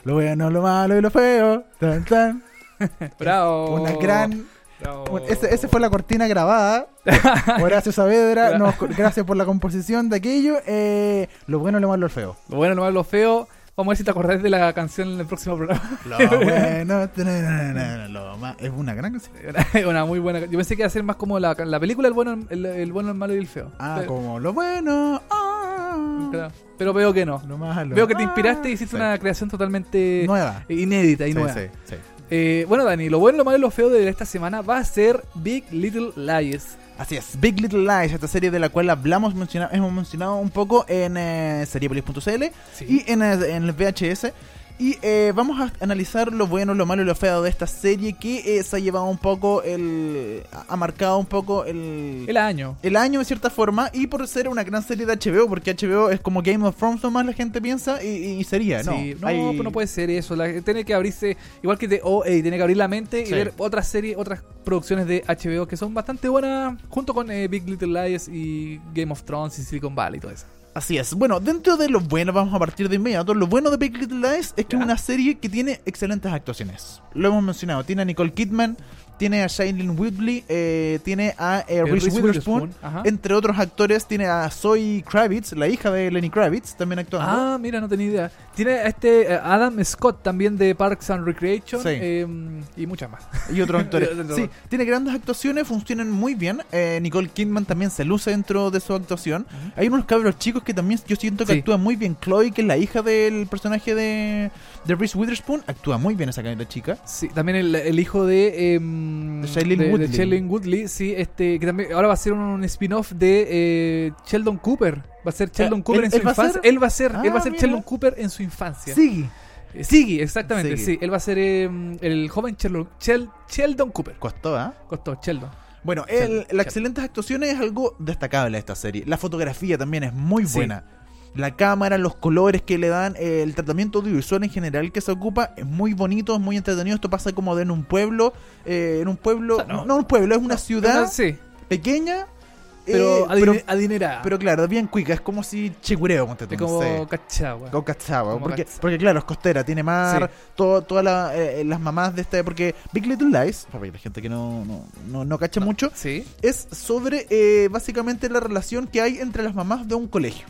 lo bueno, lo malo y lo feo. tan, tan. Bravo. Una gran Bravo. Bueno, ese, ese fue la cortina grabada. Horacio Saavedra, nos- gracias por la composición de aquello. Eh, lo bueno, lo malo, lo feo. Lo bueno, lo malo, lo feo. Vamos a ver si te acordás de la canción en el próximo programa. Lo bueno, lo ma- es una gran canción. Era una muy buena. Yo pensé que iba a ser más como la, la película El bueno, el, el bueno, el malo y el feo. Ah, pero, como lo bueno, ah, claro. Pero veo que no. lo malo. Veo que te inspiraste y hiciste sí. una creación totalmente nueva. inédita y Sí, nueva. sí, sí. Eh, bueno, Dani, lo bueno, lo malo y lo feo de esta semana va a ser Big Little Lies. Así es, Big Little Lies, esta serie de la cual hablamos, menciona- hemos mencionado un poco en eh, seriepolis.cl Sí. y en, eh, en el VHS. Y eh, vamos a analizar lo bueno, lo malo y lo feo de esta serie que eh, se ha llevado un poco el. ha marcado un poco el. El año. el año de cierta forma y por ser una gran serie de HBO, porque HBO es como Game of Thrones nomás la gente piensa y, y sería, ¿no? Sí, no, Hay- pues no puede ser eso. La, tiene que abrirse, igual que de OA, tiene que abrir la mente y ver otras series, otras producciones de HBO que son bastante buenas, junto con eh, Big Little Lies y Game of Thrones y Silicon Valley y todo eso. Así es. Bueno, dentro de lo bueno, vamos a partir de inmediato. Lo bueno de Big Little Lies es que es una serie que tiene excelentes actuaciones. Lo hemos mencionado. Tiene a Nicole Kidman, tiene a Shailene Woodley, eh, tiene a eh, Eh, Reese Witherspoon. Entre otros actores, tiene a Zoe Kravitz, la hija de Lenny Kravitz, también actuando. Ah, mira, no tenía idea. Tiene a este eh, Adam Scott también de Parks and Recreation Sí. eh, y muchas más. Y otros actores. Sí, tiene grandes actuaciones, funcionan muy bien. Eh, Nicole Kidman también se luce dentro de su actuación. Hay unos cabros chicos que también yo siento que Sí. actúan muy bien. Chloe, que es la hija del personaje de, de Reese Witherspoon, actúa muy bien esa chica. Sí, también el, el hijo de, em, De Shailene de- de Woodley. Shailene Woodley, sí, este, que también ahora va a ser un, un spin-off de eh, Sheldon Cooper. Va a ser Sheldon Eh, Cooper ¿él- en su él infancia. Él va a ser, él va a Ah, ser mira. Sheldon Cooper en su infancia. Sí. Eh, Siggy, exactamente, sí. Él va a ser em, el joven Sheldon, Shel- Sheldon Cooper. Costó, ¿ah? Costó, Sheldon. Bueno, Sheldon, el- Sheldon. las excelentes actuaciones es algo destacable de esta serie. La fotografía también es muy Sí. La cámara, los colores que le dan, eh, el tratamiento audiovisual en general que se ocupa es muy bonito, es muy entretenido. Esto pasa como de en un pueblo, eh, en un pueblo, O sea, no, no. un pueblo, es una ciudad Sí, pequeña, pero, eh, adine- pero, adinerada. pero claro, bien cuica, es como si Chigureo, ponte tú, es no como sé. Cachagua. O Cachagua, Como porque, Cachagua. porque claro, es costera, tiene mar, Sí. todo, todas la- eh, las mamás de este, porque Big Little Lies, para la gente que no, no, no, no cacha mucho, Sí, es sobre eh, básicamente la relación que hay entre las mamás de un colegio.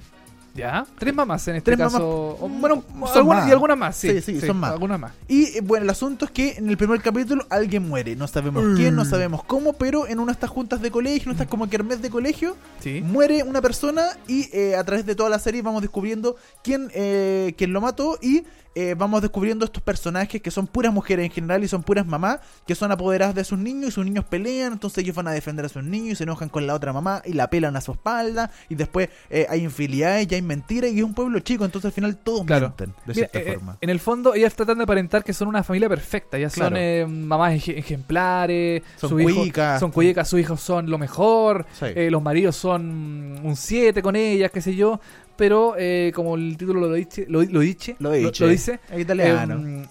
Ya. Tres mamás en este Tres caso. mamás. Bueno, algunas, y algunas más, sí. Sí, sí, son más. Algunas más. Y eh, bueno, el asunto es que en el primer capítulo alguien muere, no sabemos quién, no sabemos cómo, pero en una de estas juntas de colegio, en estas como kermés de colegio, Sí. muere una persona y eh, a través de toda la serie vamos descubriendo quién, eh, quién lo mató y eh, vamos descubriendo estos personajes que son puras mujeres en general y son puras mamás que son apoderadas de sus niños y sus niños pelean, entonces ellos van a defender a sus niños y se enojan con la otra mamá y la pelan a su espalda y después eh, hay infidelidades y hay mentiras y es un pueblo chico, entonces al final todos Claro. mienten de Mira, cierta eh, forma. En el fondo, ellas tratan de aparentar que son una familia perfecta. Ellas son Claro. eh, mamás ej- ejemplares, Son su hijo- son cuicas, sus hijos son lo mejor, Sí. eh, los maridos son un 7 con ellas, qué sé yo. Pero eh, como el título lo dice, lo, lo dice, Lo dice. lo dice Es italiano. em,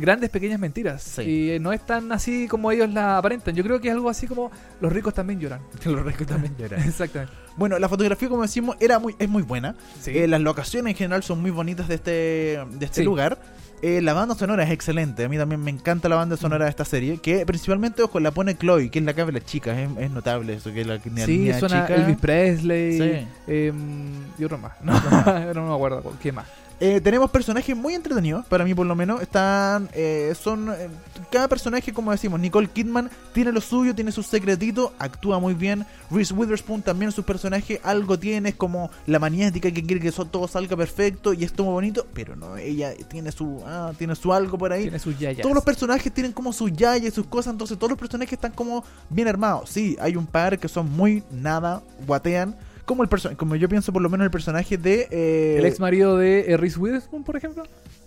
grandes pequeñas mentiras. Sí. Y eh, no es tan así como ellos la aparentan. Yo creo que es algo así como los ricos también lloran. Los ricos también lloran. Exactamente. Bueno, la fotografía, como decimos, era muy, es muy buena. Sí. Eh, las locaciones en general son muy bonitas de este, de este Sí. lugar. Eh, la banda sonora es excelente. A mí también me encanta la banda sonora de esta serie. Que principalmente, ojo, la pone Chloe, que es la cabra chica. Es, es notable eso, que es la niña Sí, suena chica. Elvis Presley Sí. em, y otro más. No, no me acuerdo cu- qué más. Eh, tenemos personajes muy entretenidos, para mí por lo menos. Están, eh, son, eh, cada personaje, como decimos, Nicole Kidman tiene lo suyo, tiene su secretito, actúa muy bien. Reese Witherspoon también su personaje algo tiene, es como la maniática que quiere que eso- todo salga perfecto y es todo bonito, pero no, ella tiene su, ah, tiene su algo por ahí. Tiene sus yayas. Todos los personajes tienen como su yaya y sus cosas, entonces todos los personajes están como bien armados. Sí, hay un par que son muy nada, guatean. Como el como yo pienso por lo menos el personaje de eh, El ex marido de eh, Reese Witherspoon, por ejemplo.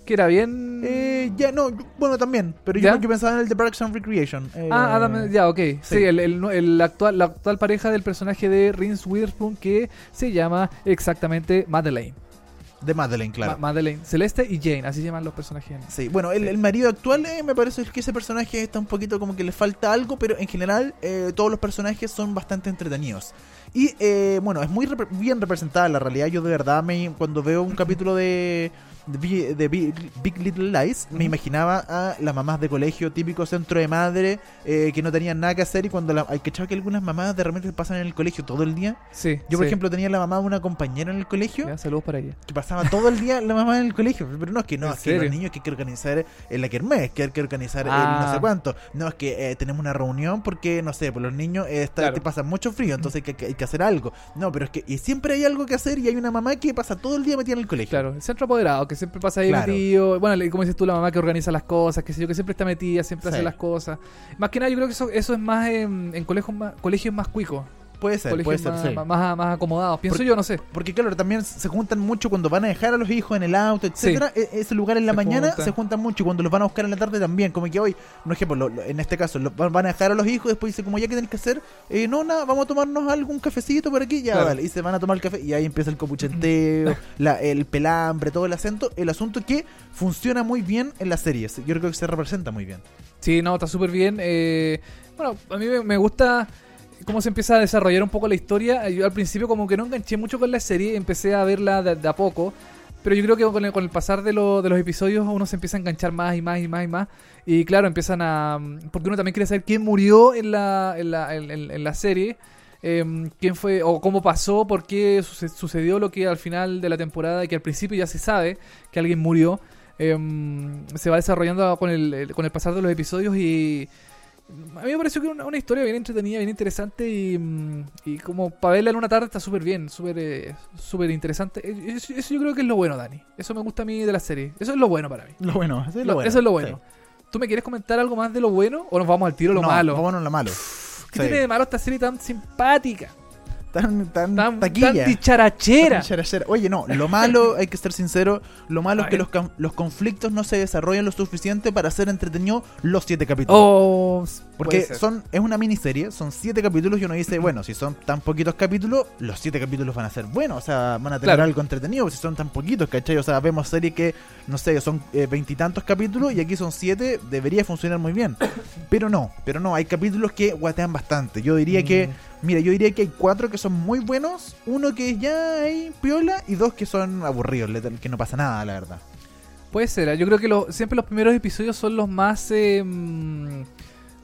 Que era bien. Eh, ya, no, bueno, también. Pero yo, yo pensaba en el de Parks and Recreation. eh, Ah, Adam, ya, ok. Sí, sí. el, el- el actual, la actual pareja del personaje de Reese Witherspoon que se llama exactamente Madeleine. De Madeleine, claro. Ma- Madeleine. Celeste y Jane, así se llaman los personajes. sí, bueno, el, Sí. el marido actual eh, me parece que ese personaje está un poquito como que le falta algo, pero en general eh, todos los personajes son bastante entretenidos. Y eh, bueno, es muy bien representada la realidad. Yo de verdad, me, cuando veo un capítulo de, de, Bi- de Big, Big Little Lies, me imaginaba a las mamás de colegio, típico centro de madre, eh, que no tenían nada que hacer y cuando la, hay que echar que algunas mamás de repente pasan en el colegio todo el día. Sí. Yo, por sí. ejemplo, tenía la mamá de una compañera en el colegio Ya, saludos para ella. que pasaba todo el día la mamá en el colegio. Pero no es que no, ¿En es que los niños que hay que organizar en la kermés, que hay que organizar el Ah. no sé cuánto. No, es que eh, tenemos una reunión porque, no sé, pues los niños eh, está- Claro. te pasan mucho frío, entonces hay que, que- hay que hacer algo. No, pero es que y siempre hay algo que hacer y hay una mamá que pasa todo el día metida en el colegio. Claro, el centro apoderado, que siempre pasa ahí Claro. metido. Bueno, como dices tú, la mamá que organiza las cosas, que sé yo, que siempre está metida, siempre Sí. hace las cosas. Más que nada, yo creo que eso, eso es más en, en colegios más, colegios más cuicos. Puede ser, puede ser, más, sí. más, más- acomodados. Pienso Por- yo, no sé. Porque claro, también se juntan mucho cuando van a dejar a los hijos en el auto, etcétera. E- Ese lugar en la Se mañana juntan. se juntan mucho y cuando los van a buscar en la tarde también. Como que hoy, por ejemplo, lo- lo- en este caso, lo- van a dejar a los hijos, después dice como ya que tienen que hacer, eh, no, nada, vamos a tomarnos algún cafecito por aquí, ya Claro. dale. Y se van a tomar el café y ahí empieza el copuchenteo, la, el pelambre, todo el acento, el asunto que funciona muy bien en las series. Yo creo que se representa muy bien. Sí, no, está súper bien. eh, bueno, a mí me gusta cómo se empieza a desarrollar un poco la historia. Yo al principio como que no enganché mucho con la serie, empecé a verla de, de a poco. Pero yo creo que con el, con el pasar de, lo- de los episodios uno se empieza a enganchar más y más y más y más. Y claro, empiezan a... Porque uno también quiere saber quién murió en la, en la, en- en- la serie. em, quién fue o cómo pasó, por qué suce- sucedió lo que al final de la temporada y que al principio ya se sabe que alguien murió. Em, se va desarrollando con el- con el pasar de los episodios y a mí me pareció que era una, una historia bien entretenida, bien interesante y, mm, y como para verla en una tarde está súper bien, súper eh, súper interesante. Eso, eso yo creo que es lo bueno, Dani. Eso me gusta a mí de la serie. Eso es lo bueno para mí. Lo bueno, eso es Lo- lo bueno. Eso es lo bueno. Sí. ¿Tú me quieres comentar algo más de lo bueno o nos vamos al tiro a lo No, malo? Vámonos a lo malo. ¿Qué Sí. tiene de malo esta serie tan simpática? Tan, tan, Tan, taquilla. tan dicharachera. Oye, no, lo malo, hay que ser sincero, lo malo es que los, los conflictos no se desarrollan lo suficiente para ser entretenido los siete capítulos. Oh, Porque son es una miniserie, son siete capítulos y uno dice, bueno, si son tan poquitos capítulos, los siete capítulos van a ser buenos, o sea, van a tener Claro. algo entretenido, si son tan poquitos, ¿cachai? O sea, vemos series que, no sé, son eh, veintitantos capítulos y aquí son siete, debería funcionar muy bien. Pero no, pero no, hay capítulos que guatean bastante. Yo diría que, Mm. Mira, yo diría que hay cuatro que son muy buenos, uno que ya hay piola y dos que son aburridos, que no pasa nada, la verdad. Puede ser, ¿eh? yo creo que lo- siempre los primeros episodios son los más eh,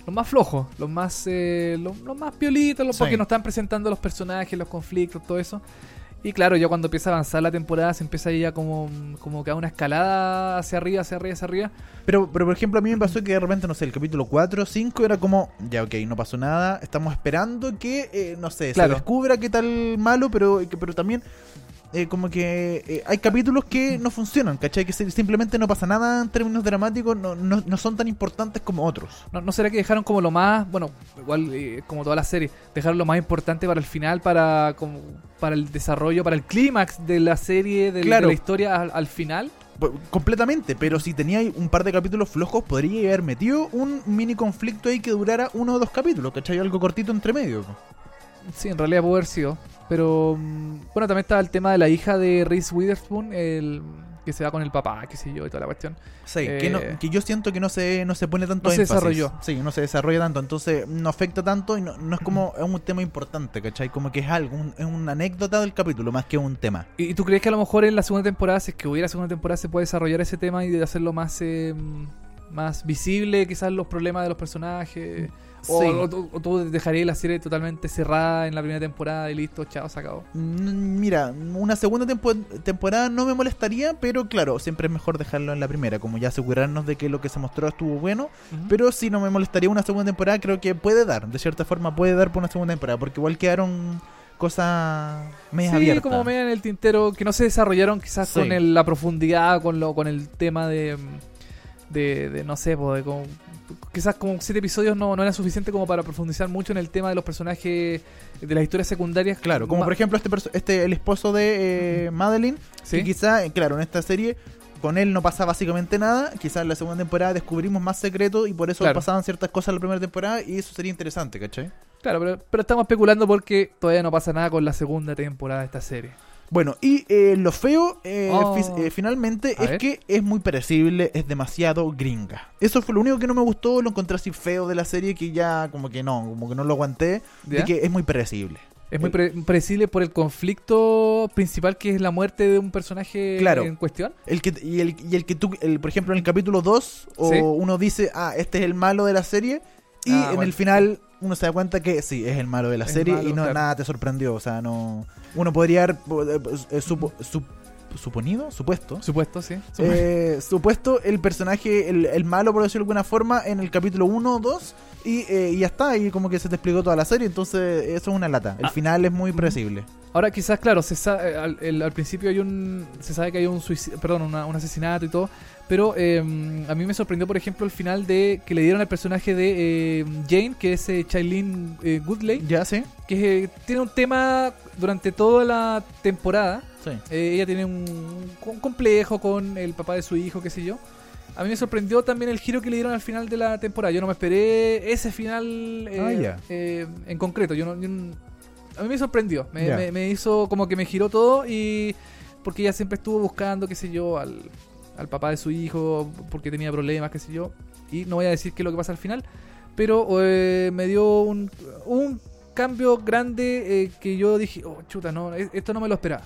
los más flojos, los más eh, los, los más piolitos, los Sí. porque nos están presentando los personajes, los conflictos, todo eso. Y claro, ya cuando empieza a avanzar la temporada se empieza ya como, como que a una escalada hacia arriba, hacia arriba, hacia arriba. Pero, pero por ejemplo, a mí me pasó que de repente, no sé, el capítulo 4 o 5 era como, ya ok, no pasó nada, estamos esperando que, eh, no sé, Claro. se descubra qué tal malo, pero, que- pero también eh, como que eh, hay capítulos que no funcionan, ¿cachai? Que si- simplemente no pasa nada en términos dramáticos, no, no, no son tan importantes como otros. ¿No, no será que dejaron como lo más, bueno, igual eh, como toda la serie, dejaron lo más importante para el final, para, como, para el desarrollo, para el clímax de la serie, del- Claro. de la historia al, al final? P- Completamente, pero si tenía un par de capítulos flojos, podría haber metido un mini conflicto ahí que durara uno o dos capítulos, ¿cachai? Algo cortito entre medio. Sí, en realidad pudo haber sido. Pero mm, bueno, también estaba el tema de la hija de Reese Witherspoon, el que se va con el papá, qué sé yo, y toda la cuestión. Sí, Eh, que, no- que yo siento que no se, no se pone tanto no se énfasis. desarrolló. Sí, no se desarrolla tanto, entonces no afecta tanto y no, no es como es un tema importante, ¿cachai? Como que es algo, un- es una anécdota del capítulo más que un tema. ¿Y, tú crees que a lo mejor en la segunda temporada, si es que hubiera segunda temporada, se puede desarrollar ese tema y hacerlo más, eh, más visible, quizás los problemas de los personajes? O, Sí. o tú- dejarías la serie totalmente cerrada en la primera temporada y listo, chao, se acabó. Mm, Mira, una segunda tempo- temporada no me molestaría, pero claro, siempre es mejor dejarlo en la primera, como ya asegurarnos de que lo que se mostró estuvo bueno. Pero si no me molestaría una segunda temporada, creo que puede dar, de cierta forma puede dar por una segunda temporada, porque igual quedaron cosas medias sí, abiertas. como media en el tintero, que no se desarrollaron quizás Sí. con el- la profundidad, con lo con el tema de, de, de, no sé, po, de como- quizás como siete episodios no, no era suficiente como para profundizar mucho en el tema de los personajes de las historias secundarias. Claro, como Ma- por ejemplo este, este el esposo de eh, Madeline, ¿Sí? que quizá, eh, claro, en esta serie con él no pasa básicamente nada, quizás en la segunda temporada descubrimos más secretos y por eso Claro. pasaban ciertas cosas en la primera temporada y eso sería interesante, ¿cachai? Claro, pero, pero estamos especulando porque todavía no pasa nada con la segunda temporada de esta serie. Bueno, y eh, lo feo eh, Oh. eh, finalmente A es ver. que es muy predecible, es demasiado gringa. Eso fue lo único que no me gustó, lo encontré así feo de la serie que ya como que no, como que no lo aguanté, ¿Ya? de que es muy predecible. Es muy pre- predecible por el conflicto principal que es la muerte de un personaje Claro. en cuestión. El que, y, el, y el que tú, el, por ejemplo, en el capítulo 2, o Sí. uno dice, ah, este es el malo de la serie, y Ah, en bueno. el final uno se da cuenta que sí, es el malo de la Es serie malo, y no claro. nada te sorprendió. O sea, no. Uno podría haber eh, eh, supo- sup- suponido, supuesto. Supuesto, sí. eh, supuesto el personaje, el, el malo, por decirlo de alguna forma, en el capítulo 1 o 2, y, eh, y ya está, y como que se te explicó toda la serie, entonces eso es una lata. El Ah. final es muy predecible. Ahora quizás, claro, se sa- eh, al, el- al principio hay un, se sabe que hay un perdón, una- un asesinato y todo, pero eh, a mí me sorprendió, por ejemplo, el final de que le dieron al personaje de eh, Jane, que es eh, Shailene eh, Woodley, Ya, sí. que eh, tiene un tema durante toda la temporada. Sí. Eh, ella tiene un, un complejo con el papá de su hijo, qué sé yo. A mí me sorprendió también el giro que le dieron al final de la temporada. Yo no me esperé ese final eh, Ah, eh, en concreto. Yo no, yo no- a mí me sorprendió. Me, me- me hizo como que me giró todo y porque ella siempre estuvo buscando, qué sé yo, al, al papá de su hijo porque tenía problemas, qué sé yo. Y no voy a decir qué es lo que pasa al final, pero eh, me dio un, un cambio grande eh, que yo dije, oh, chuta, no, esto no me lo esperaba.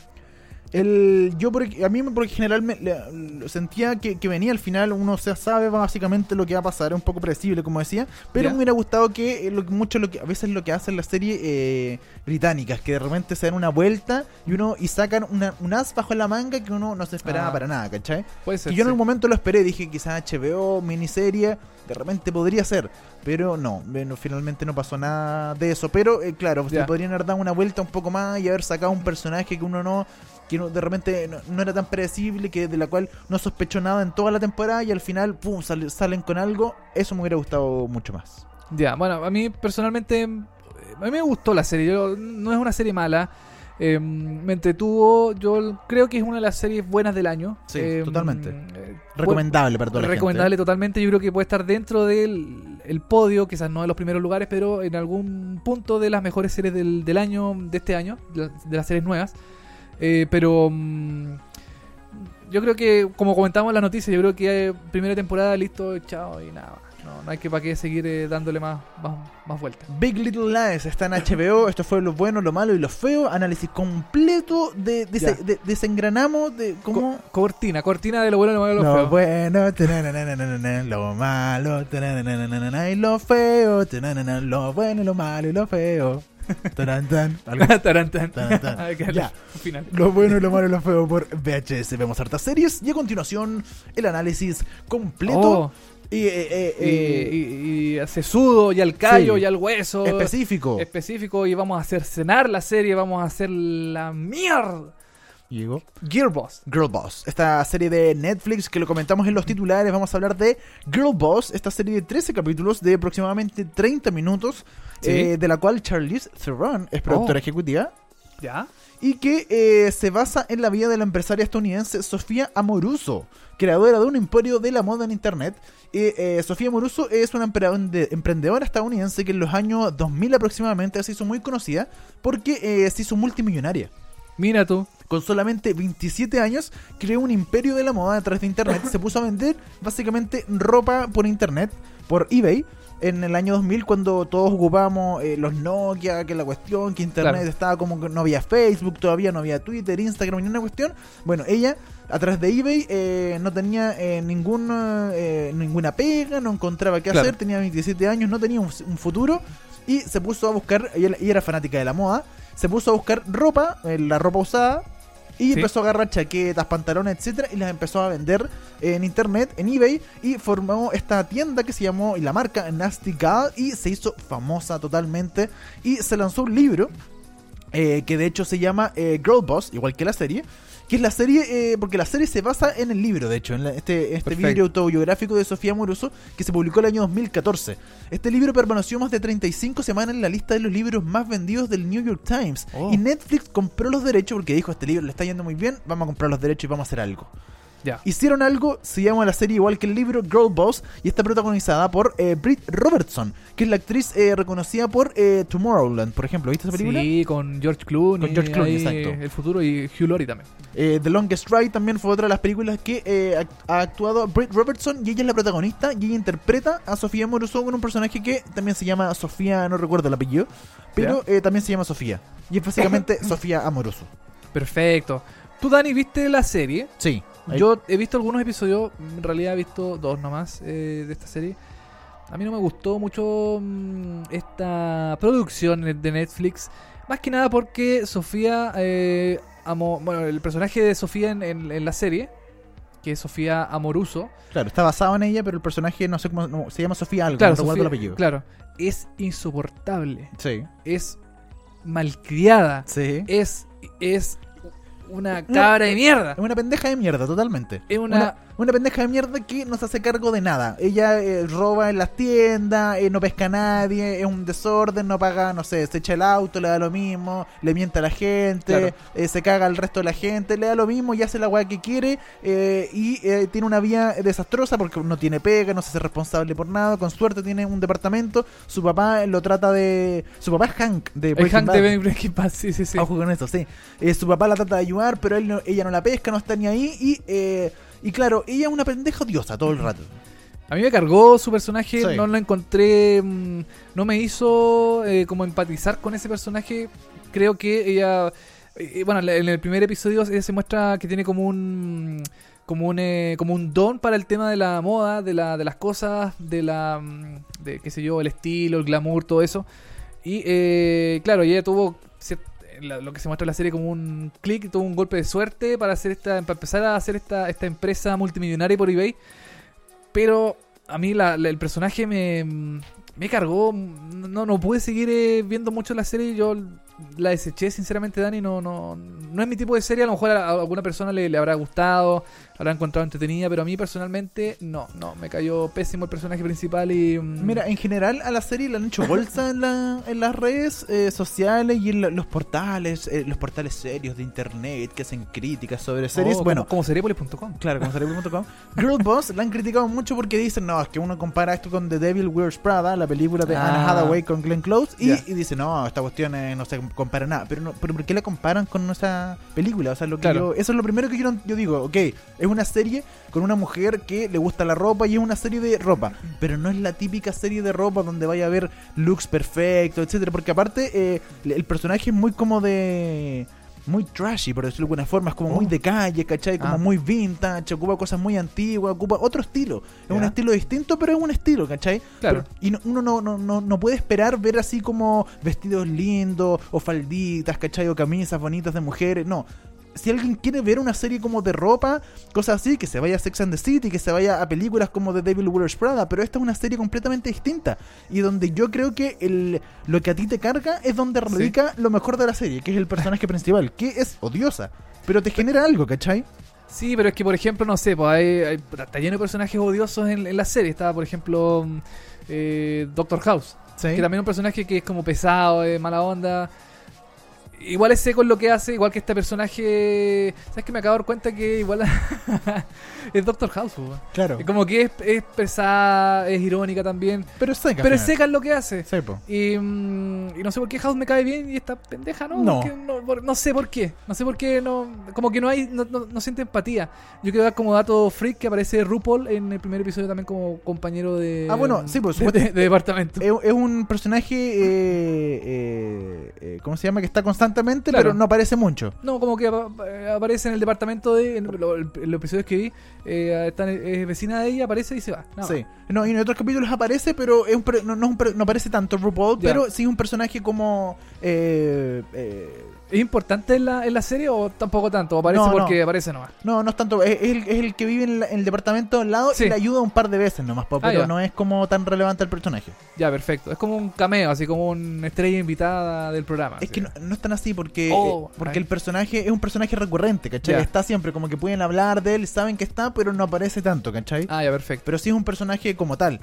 El, yo por, a mí por general me, le- sentía que, que venía al final, uno ya sabe básicamente lo que va a pasar, es un poco predecible como decía, pero me hubiera gustado que eh, lo, mucho lo que a veces lo que hacen las series eh, británicas, que de repente se dan una vuelta y uno y sacan una, un as bajo la manga que uno no se esperaba Ah. para nada, ¿cachai? Puede ser. Que yo en un momento lo esperé, dije quizás HBO, miniserie, de repente podría ser, pero no, bueno, finalmente no pasó nada de eso. Pero eh, claro, se podrían haber dado una vuelta un poco más y haber sacado un personaje que uno no, que no- de repente no, no era tan predecible, que de la cual no sospechó nada en toda la temporada y al final, pum, sale- salen con algo. Eso me hubiera gustado mucho más. Ya, bueno, a mí personalmente, eh, a mí me gustó la serie. Yo, no es una serie mala. Eh, me entretuvo. Yo creo que es una de las series buenas del año. Sí, Eh, totalmente. eh, Recomendable para toda la recomendable gente. totalmente. Yo creo que puede estar dentro del el podio, quizás no en los primeros lugares, pero en algún punto de las mejores series del, del año, de este año, de, la- de las series nuevas. Eh, pero mm, yo creo que, como comentamos en la noticia, yo creo que eh, primera temporada, listo, chao y nada. No, no hay que para qué seguir eh, dándole más, más, más vueltas. Big Little Lies está en HBO. Esto fue lo bueno, lo malo y lo feo. Análisis completo de, de, Ya. de- desengranamos de cómo. Co- cortina, cortina de lo bueno, lo malo y lo, Lo feo. bueno, tananana, lo malo, tananana, y lo feo, tananana, lo bueno, lo malo y lo feo. Taran, tan, algo- Tarán, tan. Tan, tan. Hay que darle Ya. final. Lo bueno, lo malo y lo feo por VHS. Vemos hartas series y a continuación el análisis completo Oh, y eh, eh, y, eh, y, y hace sudo, y al callo, Sí. y al hueso. específico. específico. Y vamos a hacer cenar la serie, vamos a hacer la mierda. Llegó. Girl Boss. Girl Boss, esta serie de Netflix que lo comentamos en los titulares, vamos a hablar de Girl Boss, esta serie de 13 capítulos de aproximadamente 30 minutos, Sí. eh, de la cual Charlize Theron es productora Oh. ejecutiva ¿Ya? Y que eh, se basa en la vida de la empresaria estadounidense Sofía Amoruso, creadora de un emporio de la moda en Internet. Eh, eh, Sofía Amoruso es una emprende- emprendedora estadounidense que en los años 2000 aproximadamente se hizo muy conocida porque eh, se hizo multimillonaria. Mira tú. Con solamente 27 años, creó un imperio de la moda a través de internet. Se puso a vender básicamente ropa por internet, por eBay, en el año 2000, cuando todos ocupábamos eh, los Nokia, que la cuestión, que internet Claro. estaba como que no había Facebook, todavía no había Twitter, Instagram, ni una cuestión. Bueno, ella a través de eBay eh, no tenía eh, ningún, eh, ninguna pega, no encontraba qué Claro. hacer, tenía 27 años, no tenía un, un futuro y se puso a buscar, ella, ella era fanática de la moda, se puso a buscar ropa, eh, la ropa usada, y Sí. empezó a agarrar chaquetas, pantalones, etcétera, y las empezó a vender en internet, en eBay, y formó esta tienda que se llamó, y la marca Nasty Gal, y se hizo famosa totalmente, y se lanzó un libro, eh, que de hecho se llama eh, Girl Boss, igual que la serie, que es la serie, eh, porque la serie se basa en el libro, de hecho, en la- este, este libro autobiográfico de Sofía Moroso, que se publicó el año 2014. Este libro permaneció más de 35 semanas en la lista de los libros más vendidos del New York Times. Oh. Y Netflix compró los derechos porque dijo, este libro le está yendo muy bien, vamos a comprar los derechos y vamos a hacer algo. Hicieron algo, se llama la serie igual que el libro Girl Boss y está protagonizada por eh, Britt Robertson, que es la actriz eh, reconocida por eh, Tomorrowland, por ejemplo. ¿Viste esa película? Sí, con George Clooney. Con George Clooney, exacto. El futuro y Hugh Laurie también. Eh, The Longest Ride también fue otra de las películas que ha actuado Britt Robertson y ella es la protagonista y ella interpreta a Sofía Moroso con un personaje que también se llama Sofía, no recuerdo el apellido, pero también se llama Sofía. Y es básicamente Sofía Amoroso. Perfecto. ¿Tú, Dani, viste la serie? Sí. ahí- Yo he visto algunos episodios, en realidad he visto dos nomás eh, de esta serie. A mí no me gustó mucho mm, esta producción de Netflix. Más que nada porque Sofía eh, Amo- bueno, el personaje de Sofía en, en- en la serie, que es Sofía Amoruso, Claro, está basado en ella, pero el personaje no sé cómo no, se llama Sofía algo, claro, no Sofía- el apellido. claro, es insoportable, Sí. es malcriada, Sí. es es una cabra de mierda. Es una pendeja de mierda, totalmente. Es una- una, una pendeja de mierda que no se hace cargo de nada. Ella eh, roba en las tiendas, eh, no pesca a nadie, es un desorden, no paga, no sé, se echa el auto, le da lo mismo, le miente a la gente, Claro. eh, se caga al resto de la gente, le da lo mismo y hace la weá que quiere eh, y eh, tiene una vida desastrosa porque no tiene pega, no se hace responsable por nada, con suerte tiene un departamento, su papá lo trata de... Su papá es Hank de Breaking Hank Bad. de Breaking Bad, sí, sí, sí. Ojo con eso, sí. Eh, su papá la trata de ayudar, pero él no- ella no la pesca, no está ni ahí. Y, eh, y claro, ella es una pendeja odiosa todo el rato. A mí me cargó su personaje, Sí. no lo encontré, mm, no me hizo eh, como empatizar con ese personaje. Creo que ella, eh, bueno, en el primer episodio ella se muestra que tiene como un como un eh, como un don para el tema de la moda, de la de las cosas, de la mm, de qué sé yo, el estilo, el glamour, todo eso. Y eh, claro, ella tuvo lo que se muestra en la serie como un clic, tuvo un golpe de suerte para hacer esta para empezar a hacer esta esta empresa multimillonaria por eBay. Pero a mí la- la- el personaje me, me cargó. No, no pude seguir eh, viendo mucho la serie. Yo la deseché, sinceramente, Dani. No, no, no es mi tipo de serie. A lo mejor a, alguna persona le, le habrá gustado, habrá encontrado entretenida. Pero a mí personalmente, no, no. Me cayó pésimo el personaje principal y. mm, Mira, en general a la serie le han hecho bolsa en, la- en las redes eh, sociales y en la- los portales, eh, los portales serios de internet que hacen críticas sobre series. oh, bueno, como, como seriepolis.com. Claro, como cerebro.com. Girlboss la han criticado mucho porque dicen, no, es que uno compara esto con The Devil Wears Prada, la película de Ah. Anne Hathaway con Glenn Close, y, Ya. y dice, no, esta cuestión eh, no se compara nada. Pero, no, pero ¿por qué la comparan con esa película? O sea, lo que Claro. yo- eso es lo primero que yo, yo digo, ok, es una serie con una mujer que le gusta la ropa y es una serie de ropa, pero no es la típica serie de ropa donde vaya a haber looks perfectos, etcétera, porque aparte eh, el personaje es muy como de muy trashy, por decirlo de alguna forma, es como Oh. muy de calle, ¿cachai? Como Ah. muy vintage, ocupa cosas muy antiguas, ocupa otro estilo. Es un estilo distinto, pero es un estilo, ¿cachai? Claro. Pero- y no- uno no, no, no, no puede esperar ver así como vestidos lindos, o falditas, ¿cachai? O camisas bonitas de mujeres, no. Si alguien quiere ver una serie como de ropa, cosas así, que se vaya a Sex and the City, que se vaya a películas como The Devil Wears Prada, pero esta es una serie completamente distinta. Y donde yo creo que el, lo que a ti te carga es donde Sí. radica lo mejor de la serie, que es el personaje principal, que es odiosa, pero te genera algo, ¿cachai? Sí, pero es que, por ejemplo, no sé, pues hay, hay- está lleno de personajes odiosos en, en la serie. Estaba, por ejemplo, mm, eh, Doctor House. Sí. Que también es un personaje que es como pesado, de mala onda. Igual es seco en lo que hace, igual que este personaje. ¿Sabes que me acabo de dar cuenta que igual es Doctor House? weón. Claro. Como que es, es pesada, es irónica también. Pero es seca. Pero es seca en lo que hace. Sí. Y, mm, y no sé por qué House me cae bien y esta pendeja no. No. No, por- no sé por qué. No sé por qué no. Como que no hay. No, no, no siente empatía. Yo quiero dar como dato freak que aparece RuPaul en el primer episodio también como compañero de. Ah, bueno, sí, pues, de, supuesto- de- de departamento. Es, es un personaje, eh, eh, eh, ¿cómo se llama? Que está constantemente, Claro. pero no aparece mucho. No, como que eh, aparece en el departamento de. En, lo- en los episodios que vi, eh, está en- es vecina de ella, aparece y se va. Sí. No, y en otros capítulos aparece, pero es un no, no, es un no aparece tanto RuPaul, Ya. pero sí un personaje como... eh, eh, ¿Es importante en la, en la serie o tampoco tanto? ¿O aparece No, no. porque aparece nomás? no, no es tanto... Es, es el, es el que vive en, la- en el departamento al lado Sí. y le ayuda un par de veces nomás, Ah, pero no es como tan relevante el personaje. Ya, perfecto. Es como un cameo, así como una estrella invitada del programa. Es así. que no, no es tan así porque, Oh, eh, porque ay. el personaje es un personaje recurrente, ¿cachai? Ya. Está siempre como que pueden hablar de él, saben que está, pero no aparece tanto, ¿cachai? Ah, ya, perfecto. Pero sí es un personaje como tal.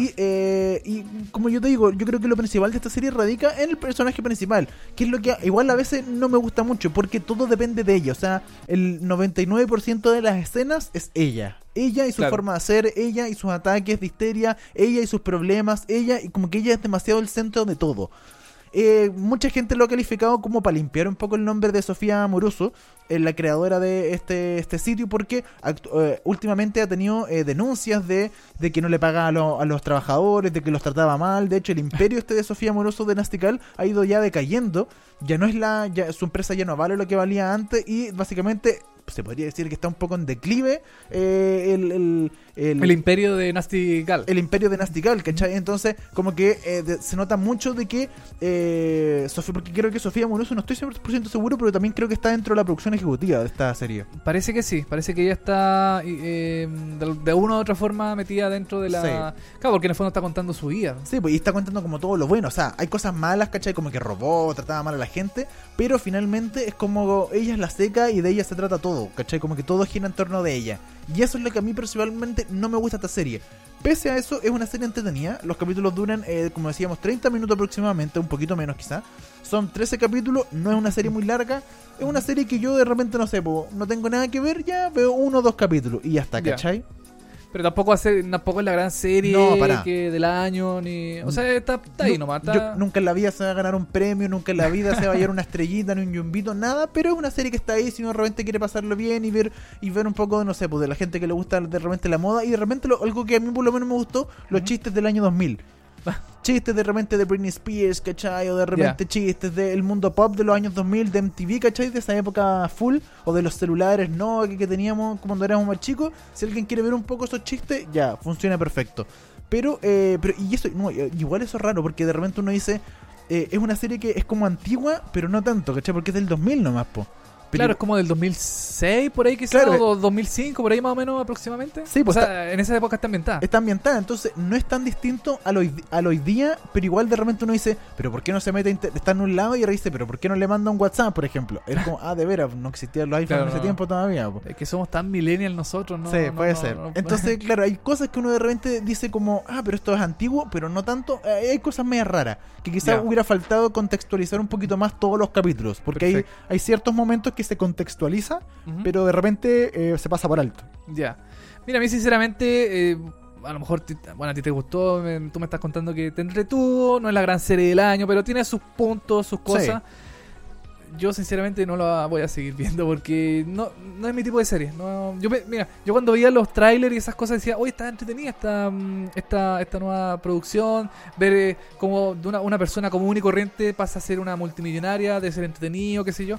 Y, eh, y como yo te digo, yo creo que lo principal de esta serie radica en el personaje principal, que es lo que igual a veces no me gusta mucho, porque todo depende de ella. O sea, el 99% de las escenas es ella. Ella y su Claro. forma de ser, ella y sus ataques de histeria, ella y sus problemas, ella y como que ella es demasiado el centro de todo. Eh, mucha gente lo ha calificado como para limpiar un poco el nombre de Sofía Amoruso, eh, la creadora de este, este sitio, porque eh, últimamente ha tenido eh, denuncias de, de que no le paga a, a los trabajadores, de que los trataba mal. De hecho, el imperio este de Sofía Amoroso de Nastical ha ido ya decayendo. Ya no es la. Ya, su empresa ya no vale lo que valía antes y básicamente. Se podría decir que está un poco en declive eh, el, el- El imperio de Nasty Gal. el imperio de Nastigal, ¿cachai? Entonces, como que eh, de- se nota mucho de que eh, Sofía, porque creo que Sofía Moroso, no estoy 100% seguro, pero también creo que está dentro de la producción ejecutiva de esta serie. Parece que sí, parece que ella está de, de una u otra forma metida dentro de la... Claro, porque en el fondo está contando su vida. Sí, pues y está contando como todo lo bueno. O sea, hay cosas malas, ¿cachai? Como que robó, trataba mal a la gente. Pero finalmente es como ella es la seca y de ella se trata todo, ¿cachai? Como que todo gira en torno de ella. Y eso es lo que a mí personalmente no me gusta esta serie. Pese a eso, es una serie entretenida. Los capítulos duran, eh, como decíamos, 30 minutos aproximadamente, un poquito menos quizá. Son 13 capítulos, no es una serie muy larga. Es una serie que yo de repente no sé, po, no tengo nada que ver, ya veo uno o dos capítulos y ya está. ¿cachai? Pero tampoco, hace, tampoco es la gran serie No, para. que del año, ni... O sea, está, está ahí No, nomás. yo- Está... nunca en la vida se va a ganar un premio, nunca en la vida se va a llevar una estrellita, ni un yumbito, nada, pero es una serie que está ahí si uno de repente quiere pasarlo bien y ver y ver un poco, no sé, pues de la gente que le gusta de repente la moda y de repente lo- algo que a mí por lo menos me gustó, los chistes del año 2000. Chistes de repente de Britney Spears, ¿cachai? O de repente chistes del mundo pop de los años 2000, de MTV, ¿cachai? De esa época full, o de los celulares, ¿no? Que, que teníamos cuando éramos más chicos. Si alguien quiere ver un poco esos chistes, ya, funciona perfecto. Pero, eh, pero y eso, no, igual eso es raro, porque de repente uno dice, eh, es una serie que es como antigua, pero no tanto, ¿cachai? Porque es del 2000 nomás, po. Claro, es como del 2006, por ahí quizás, Claro, o 2005, por ahí más o menos aproximadamente. Sí, pues o sea, en esa época está ambientada. está ambientada, entonces no es tan distinto al hoy, al hoy día, pero igual de repente uno dice, pero ¿por qué no se mete, está en un lado y ahora dice, pero ¿por qué no le manda un WhatsApp, por ejemplo? Es como, ah, de veras, no existían los iPhones Claro, en ese no. tiempo todavía, po. Es que somos tan millennial nosotros, ¿no? sí, no, puede no, ser. Entonces, claro, hay cosas que uno de repente dice como, ah, pero esto es antiguo, pero no tanto. Eh, hay cosas medio raras, que quizás hubiera faltado contextualizar un poquito más todos los capítulos, porque hay, hay ciertos momentos que se contextualiza, pero de repente eh, se pasa por alto. Ya. Mira, a mí sinceramente, eh, a lo mejor, bueno, a ti te gustó, me- tú me estás contando que te entretuvo, no es la gran serie del año, pero tiene sus puntos, sus cosas. Yo sinceramente no la voy a seguir viendo porque no, no es mi tipo de serie. No, yo me- mira, yo cuando veía los trailers y esas cosas decía, oye, está entretenida esta, mm, esta, esta nueva producción, ver eh, cómo de una, una persona común y corriente pasa a ser una multimillonaria, de ser entretenido, qué sé yo.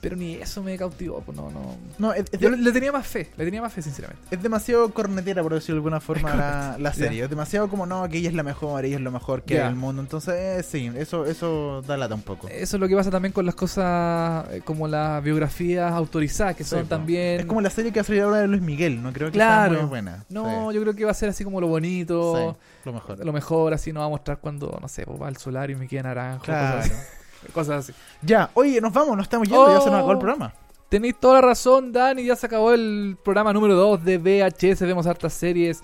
Pero ni eso me cautivó, pues no, no. No, es, es Yo de- le, tenía más fe, le tenía más fe, sinceramente. es demasiado cornetera, por decirlo de alguna forma, la, serie. Es demasiado como, no, que ella es la mejor, ella es lo mejor que hay en el mundo. Entonces, eh, sí, eso, eso da lata un poco. Eso es lo que pasa también con las cosas eh, como las biografías autorizadas, que Sí, son po. también... Es como la serie que va a salir ahora de Luis Miguel, no creo que Claro. sea muy buena. No, Sí, yo creo que va a ser así como lo bonito, sí, lo mejor. lo mejor, así nos va a mostrar cuando, no sé, pues, va al solar y me queda naranjo, Claro. cosas así. Cosas así. Ya, oye, nos vamos, nos estamos yendo, ya se nos acabó el Oh. programa. Tenéis toda la razón, Dani. Ya se acabó el programa número 2 de VHS. Vemos hartas series.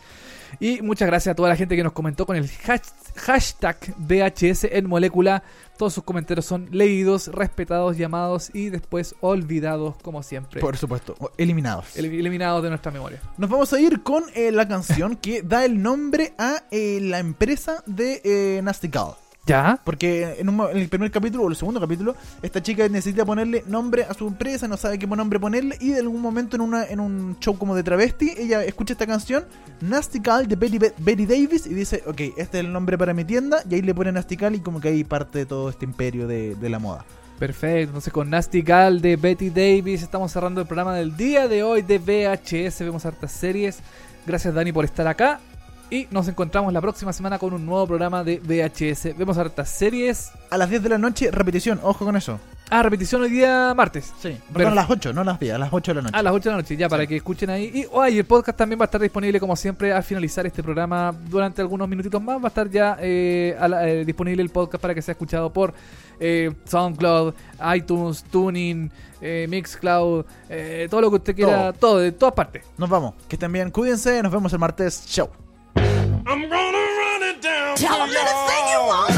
Y muchas gracias a toda la gente que nos comentó con el hash- hashtag VHS en molécula. Todos sus comentarios son leídos, respetados, llamados y después olvidados, como siempre. Por supuesto, eliminados. El- eliminados de nuestra memoria. Nos vamos a ir con eh, la canción que da el nombre a eh, la empresa de eh, Nasty Gal. ¿Ya? Porque en, un en el primer capítulo o el segundo capítulo, esta chica necesita ponerle nombre a su empresa, no sabe qué nombre ponerle, y de algún momento en, una, en un show como de travesti, ella escucha esta canción, Nasty Gal de Betty, Betty Davis, y dice, ok, este es el nombre para mi tienda, y ahí le pone Nasty Gal y como que ahí parte de todo este imperio de, de la moda. Perfecto. Entonces con Nasty Gal de Betty Davis estamos cerrando el programa del día de hoy de VHS. Vemos hartas series. Gracias Dani por estar acá. Y nos encontramos la próxima semana con un nuevo programa de VHS. Vemos hartas series. A las 10 de la noche, repetición, ojo con eso. Ah, repetición hoy día martes. Sí, Pero- a las 8, no a las 10, a las 8 de la noche. A las 8 de la noche, ya, para que escuchen ahí. Y oh, y el podcast también va a estar disponible, como siempre, al finalizar este programa. Durante algunos minutitos más va a estar ya eh, a la- eh, disponible el podcast para que sea escuchado por eh, SoundCloud, iTunes, Tuning, Mixcloud, todo lo que usted quiera, todo, de todas partes. Nos vamos, que estén bien, cuídense, nos vemos el martes, chao. I'm gonna run it down. Tell to 'em anything you want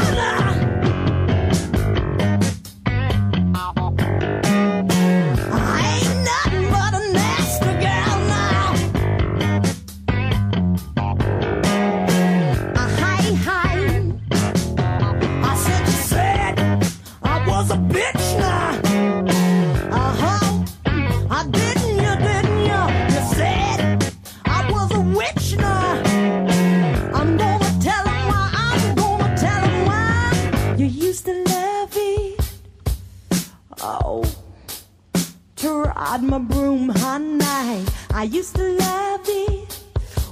I'd my broom all night. I used to love it.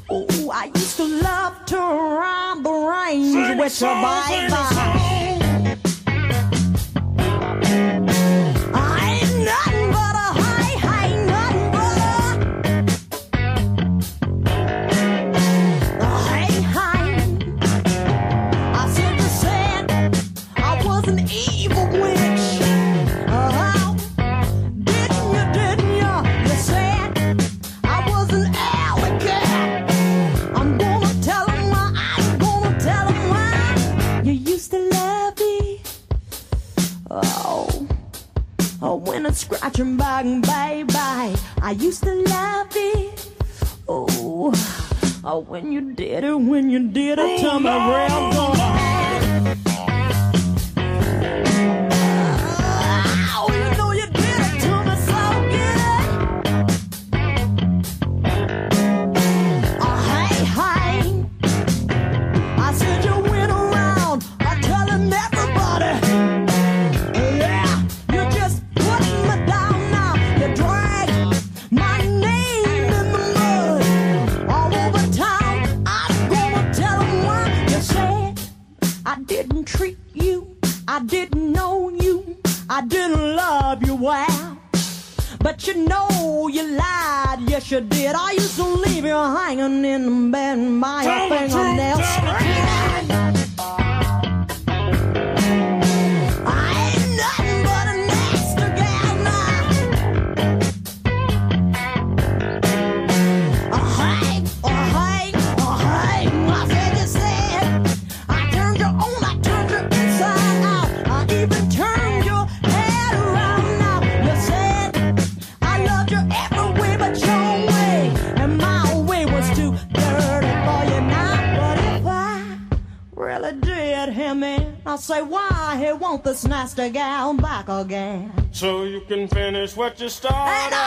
Oh, I used to love to ride the range with your. song, bye bye. I used to love it. Oh, oh when you did it, when you did it, oh, turn around. just started.